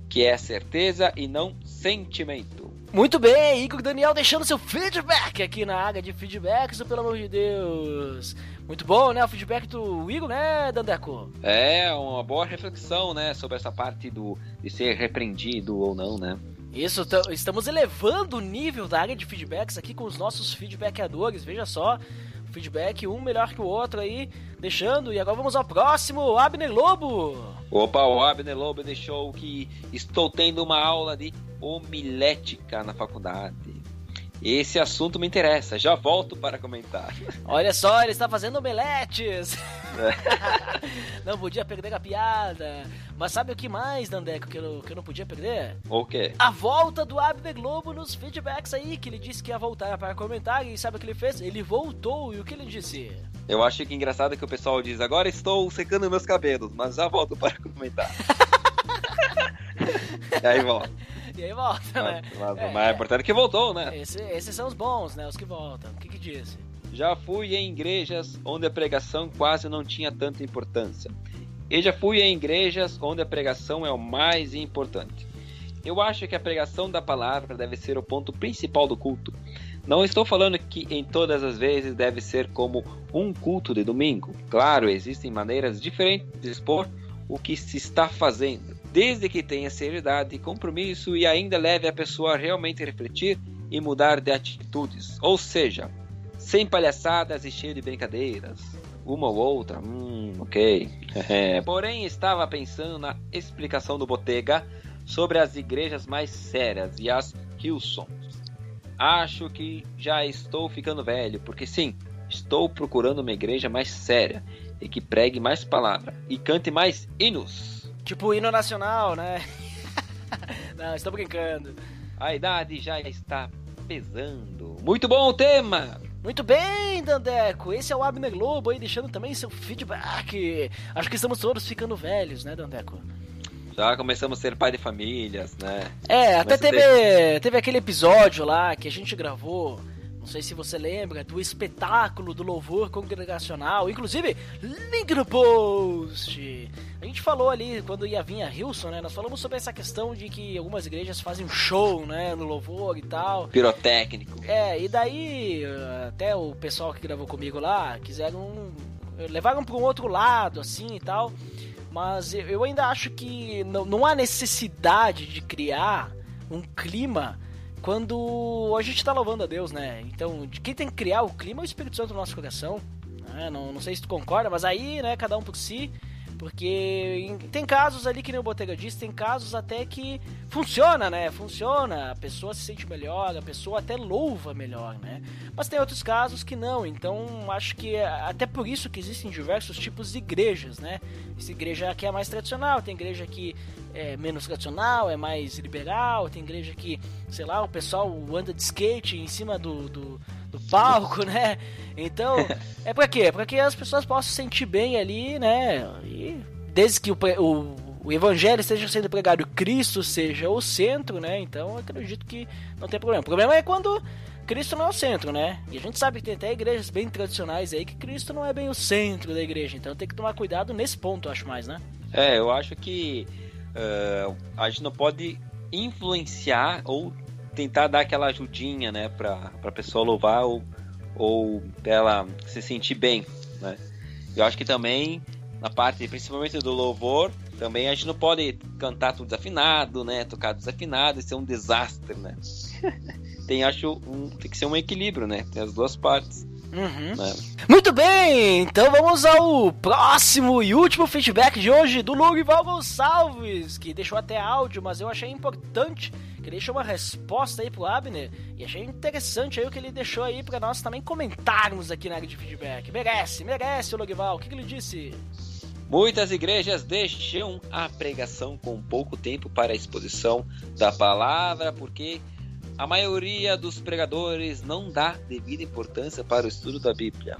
que é certeza e não sentimento. Muito bem, Igor Daniel deixando seu feedback aqui na área de feedbacks, pelo amor de Deus. Muito bom, né? O feedback do Igor, né, Dandeco? É, uma boa reflexão, né, sobre essa parte do de ser repreendido ou não, né? Isso, estamos elevando o nível da área de feedbacks aqui com os nossos feedbackadores, veja só. feedback, um melhor que o outro aí, deixando. E agora vamos ao próximo, Abner Lobo. Opa, o Abner Lobo deixou que estou tendo uma aula de homilética na faculdade. Esse assunto me interessa, já volto para comentar. Olha só, ele está fazendo omeletes. não podia perder a piada. Mas sabe o que mais, Dandeco, que eu, que eu não podia perder? O quê? A volta do Abner Globo nos feedbacks aí, que ele disse que ia voltar para comentar. E sabe o que ele fez? Ele voltou. E o que ele disse? Eu acho que engraçado que o pessoal diz: agora estou secando meus cabelos, mas já volto para comentar. e aí volta. E aí volta, né? Mas, é, mas é importante que voltou, né? Esse, esses são os bons, né? Os que voltam. O que que disse? Já fui em igrejas onde a pregação quase não tinha tanta importância. E já fui em igrejas onde a pregação é o mais importante. Eu acho que a pregação da palavra deve ser o ponto principal do culto. Não estou falando que em todas as vezes deve ser como um culto de domingo. Claro, existem maneiras diferentes de expor o que se está fazendo desde que tenha seriedade e compromisso e ainda leve a pessoa a realmente refletir e mudar de atitudes. Ou seja, sem palhaçadas e cheio de brincadeiras. Uma ou outra, hum, ok. Porém, estava pensando na explicação do Botega sobre as igrejas mais sérias e as Hilsons. Acho que já estou ficando velho, porque sim, estou procurando uma igreja mais séria e que pregue mais palavra e cante mais hinos. Tipo o hino nacional, né? Não, estou brincando. A idade já está pesando. Muito bom o tema! Muito bem, Dandeco. Esse é o Abner Globo aí, deixando também seu feedback. Acho que estamos todos ficando velhos, né, Dandeco? Já começamos a ser pai de famílias, né? É, até teve, teve aquele episódio lá que a gente gravou não sei se você lembra do espetáculo do louvor congregacional. Inclusive, link no post. A gente falou ali quando ia vir a Hilson, né? Nós falamos sobre essa questão de que algumas igrejas fazem um show, né, no louvor e tal. Pirotécnico. É, e daí até o pessoal que gravou comigo lá quiseram levaram para um outro lado assim e tal. Mas eu ainda acho que não, não há necessidade de criar um clima quando a gente está louvando a Deus, né? Então, quem tem que criar o clima é o Espírito Santo no nosso coração. Né? Não, não sei se tu concorda, mas aí, né, cada um por si. Porque tem casos ali que nem o Botega disse, tem casos até que funciona, né? Funciona, a pessoa se sente melhor, a pessoa até louva melhor, né? Mas tem outros casos que não, então acho que é até por isso que existem diversos tipos de igrejas, né? Essa igreja que é mais tradicional, tem igreja que é menos tradicional, é mais liberal, tem igreja que, sei lá, o pessoal anda de skate em cima do, do, palco, né? Então, é pra quê? Pra que as pessoas possam se sentir bem ali, né? E desde que o, o, o evangelho esteja sendo pregado, Cristo seja o centro, né? Então, acredito que não tem problema. O problema é quando Cristo não é o centro, né? E a gente sabe que tem até igrejas bem tradicionais aí que Cristo não é bem o centro da igreja. Então tem que tomar cuidado nesse ponto, eu acho mais, né? É, eu acho que uh, a gente não pode influenciar ou tentar dar aquela ajudinha, né, pra, pra pessoa louvar ou, ou ela se sentir bem, né. Eu acho que também, na parte, principalmente do louvor, também a gente não pode cantar tudo desafinado, né, tocar desafinado, isso é um desastre, né. tem, acho, um, tem que ser um equilíbrio, né, tem as duas partes. Uhum. Né? Muito bem, então vamos ao próximo e último feedback de hoje do Lurival Gonçalves, que deixou até áudio, mas eu achei importante que deixou uma resposta aí pro Abner e achei interessante aí o que ele deixou aí para nós também comentarmos aqui na área de feedback. Merece, merece o Lurival. O que, que ele disse? Muitas igrejas deixam a pregação com pouco tempo para a exposição da palavra, porque a maioria dos pregadores não dá devida importância para o estudo da Bíblia.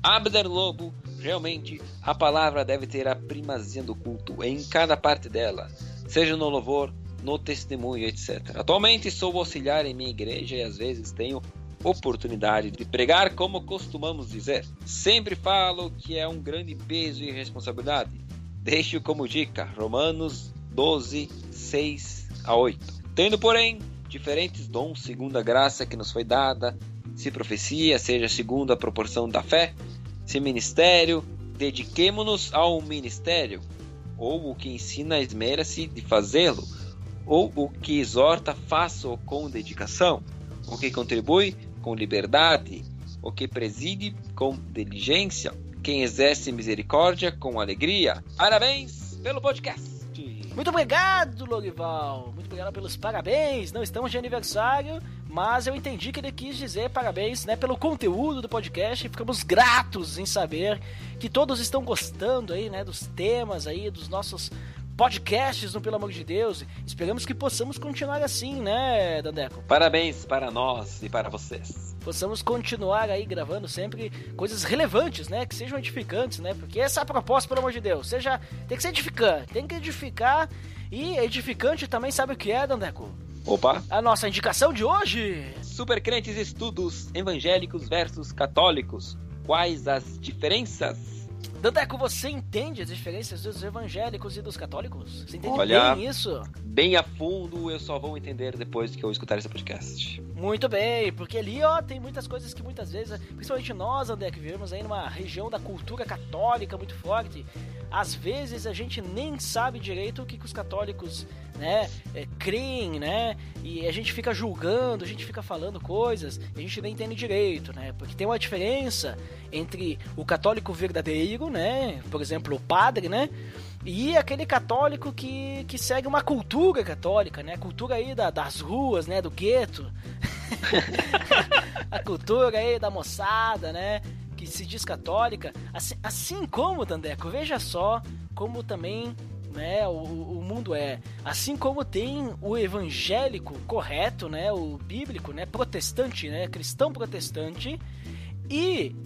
Abner Lobo, realmente a palavra deve ter a primazia do culto em cada parte dela, seja no louvor, no testemunho, etc. Atualmente sou auxiliar em minha igreja e às vezes tenho oportunidade de pregar como costumamos dizer. Sempre falo que é um grande peso e responsabilidade. Deixo como dica Romanos 12, 6 a 8. Tendo, porém, diferentes dons segundo a graça que nos foi dada, se profecia, seja segundo a proporção da fé, se ministério, dediquemo-nos ao ministério, ou o que ensina esmera-se de fazê-lo, ou o que exorta faça-o com dedicação, o que contribui com liberdade, o que preside com diligência, quem exerce misericórdia com alegria. Parabéns pelo podcast! Muito obrigado, Lorival. Muito obrigado pelos parabéns. Não estamos de aniversário, mas eu entendi que ele quis dizer parabéns né, pelo conteúdo do podcast. Ficamos gratos em saber que todos estão gostando aí, né, dos temas aí, dos nossos podcasts no Pelo Amor de Deus. Esperamos que possamos continuar assim, né, Dandeco? Parabéns para nós e para vocês. Possamos continuar aí gravando sempre coisas relevantes, né? Que sejam edificantes, né? Porque essa é a proposta, pelo amor de Deus. Seja, tem que ser edificante, tem que edificar. E edificante também sabe o que é, Dandeco? Opa! A nossa indicação de hoje. Super crentes estudos evangélicos versus católicos. Quais as diferenças? Dandeco, você entende as diferenças dos evangélicos e dos católicos? Você entende Olha, bem isso? Bem a fundo, eu só vou entender depois que eu escutar esse podcast. Muito bem, porque ali, ó, tem muitas coisas que muitas vezes, principalmente nós, que vivemos aí numa região da cultura católica muito forte, às vezes a gente nem sabe direito o que, que os católicos, né, é, creem, né, e a gente fica julgando, a gente fica falando coisas, e a gente nem entende direito, né, porque tem uma diferença entre o católico verdadeiro, né, por exemplo, o padre, né, e aquele católico que, que segue uma cultura católica, né? A cultura aí da, das ruas, né? Do gueto. a cultura aí da moçada, né? Que se diz católica. Assim, assim como, Tandeco, veja só como também né, o, o mundo é. Assim como tem o evangélico correto, né? O bíblico, né? Protestante, né? Cristão protestante. E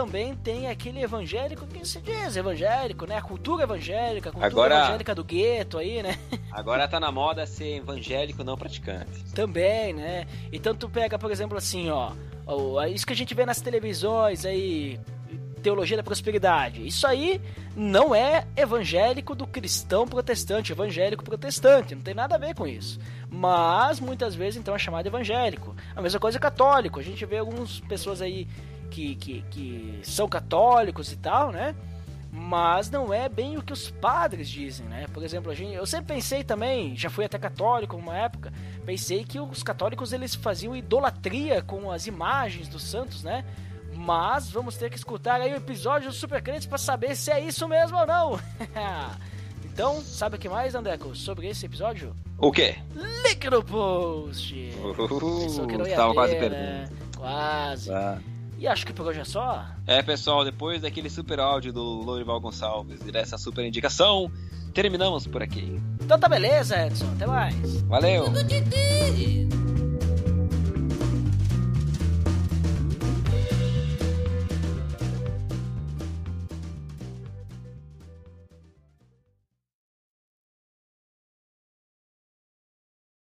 também tem aquele evangélico que se diz evangélico, né? A cultura evangélica, a cultura Agora- evangélica do gueto aí, né? Agora tá na moda ser evangélico não praticante. Também, né? Então tu pega, por exemplo, assim, ó, ó, isso que a gente vê nas televisões aí, teologia da prosperidade. Isso aí não é evangélico do cristão protestante, evangélico protestante, não tem nada a ver com isso. Mas muitas vezes então é chamado evangélico. A mesma coisa é católico. A gente vê algumas pessoas aí que, que, que são católicos e tal, né? Mas não é bem o que os padres dizem, né? Por exemplo, a gente, eu sempre pensei também, já fui até católico uma época, pensei que os católicos eles faziam idolatria com as imagens dos santos, né? Mas vamos ter que escutar aí o episódio dos Supercrentes para saber se é isso mesmo ou não. então, sabe o que mais, Andeco, sobre esse episódio? O quê? Link no post! Ia Estava quase ter, perdendo. né? Quase. Ah. E acho que por hoje é só. É, pessoal, depois daquele super áudio do Lourival Gonçalves e dessa super indicação, terminamos por aqui. Então tá beleza, Edson. Até mais. Valeu! Tudo de Deus.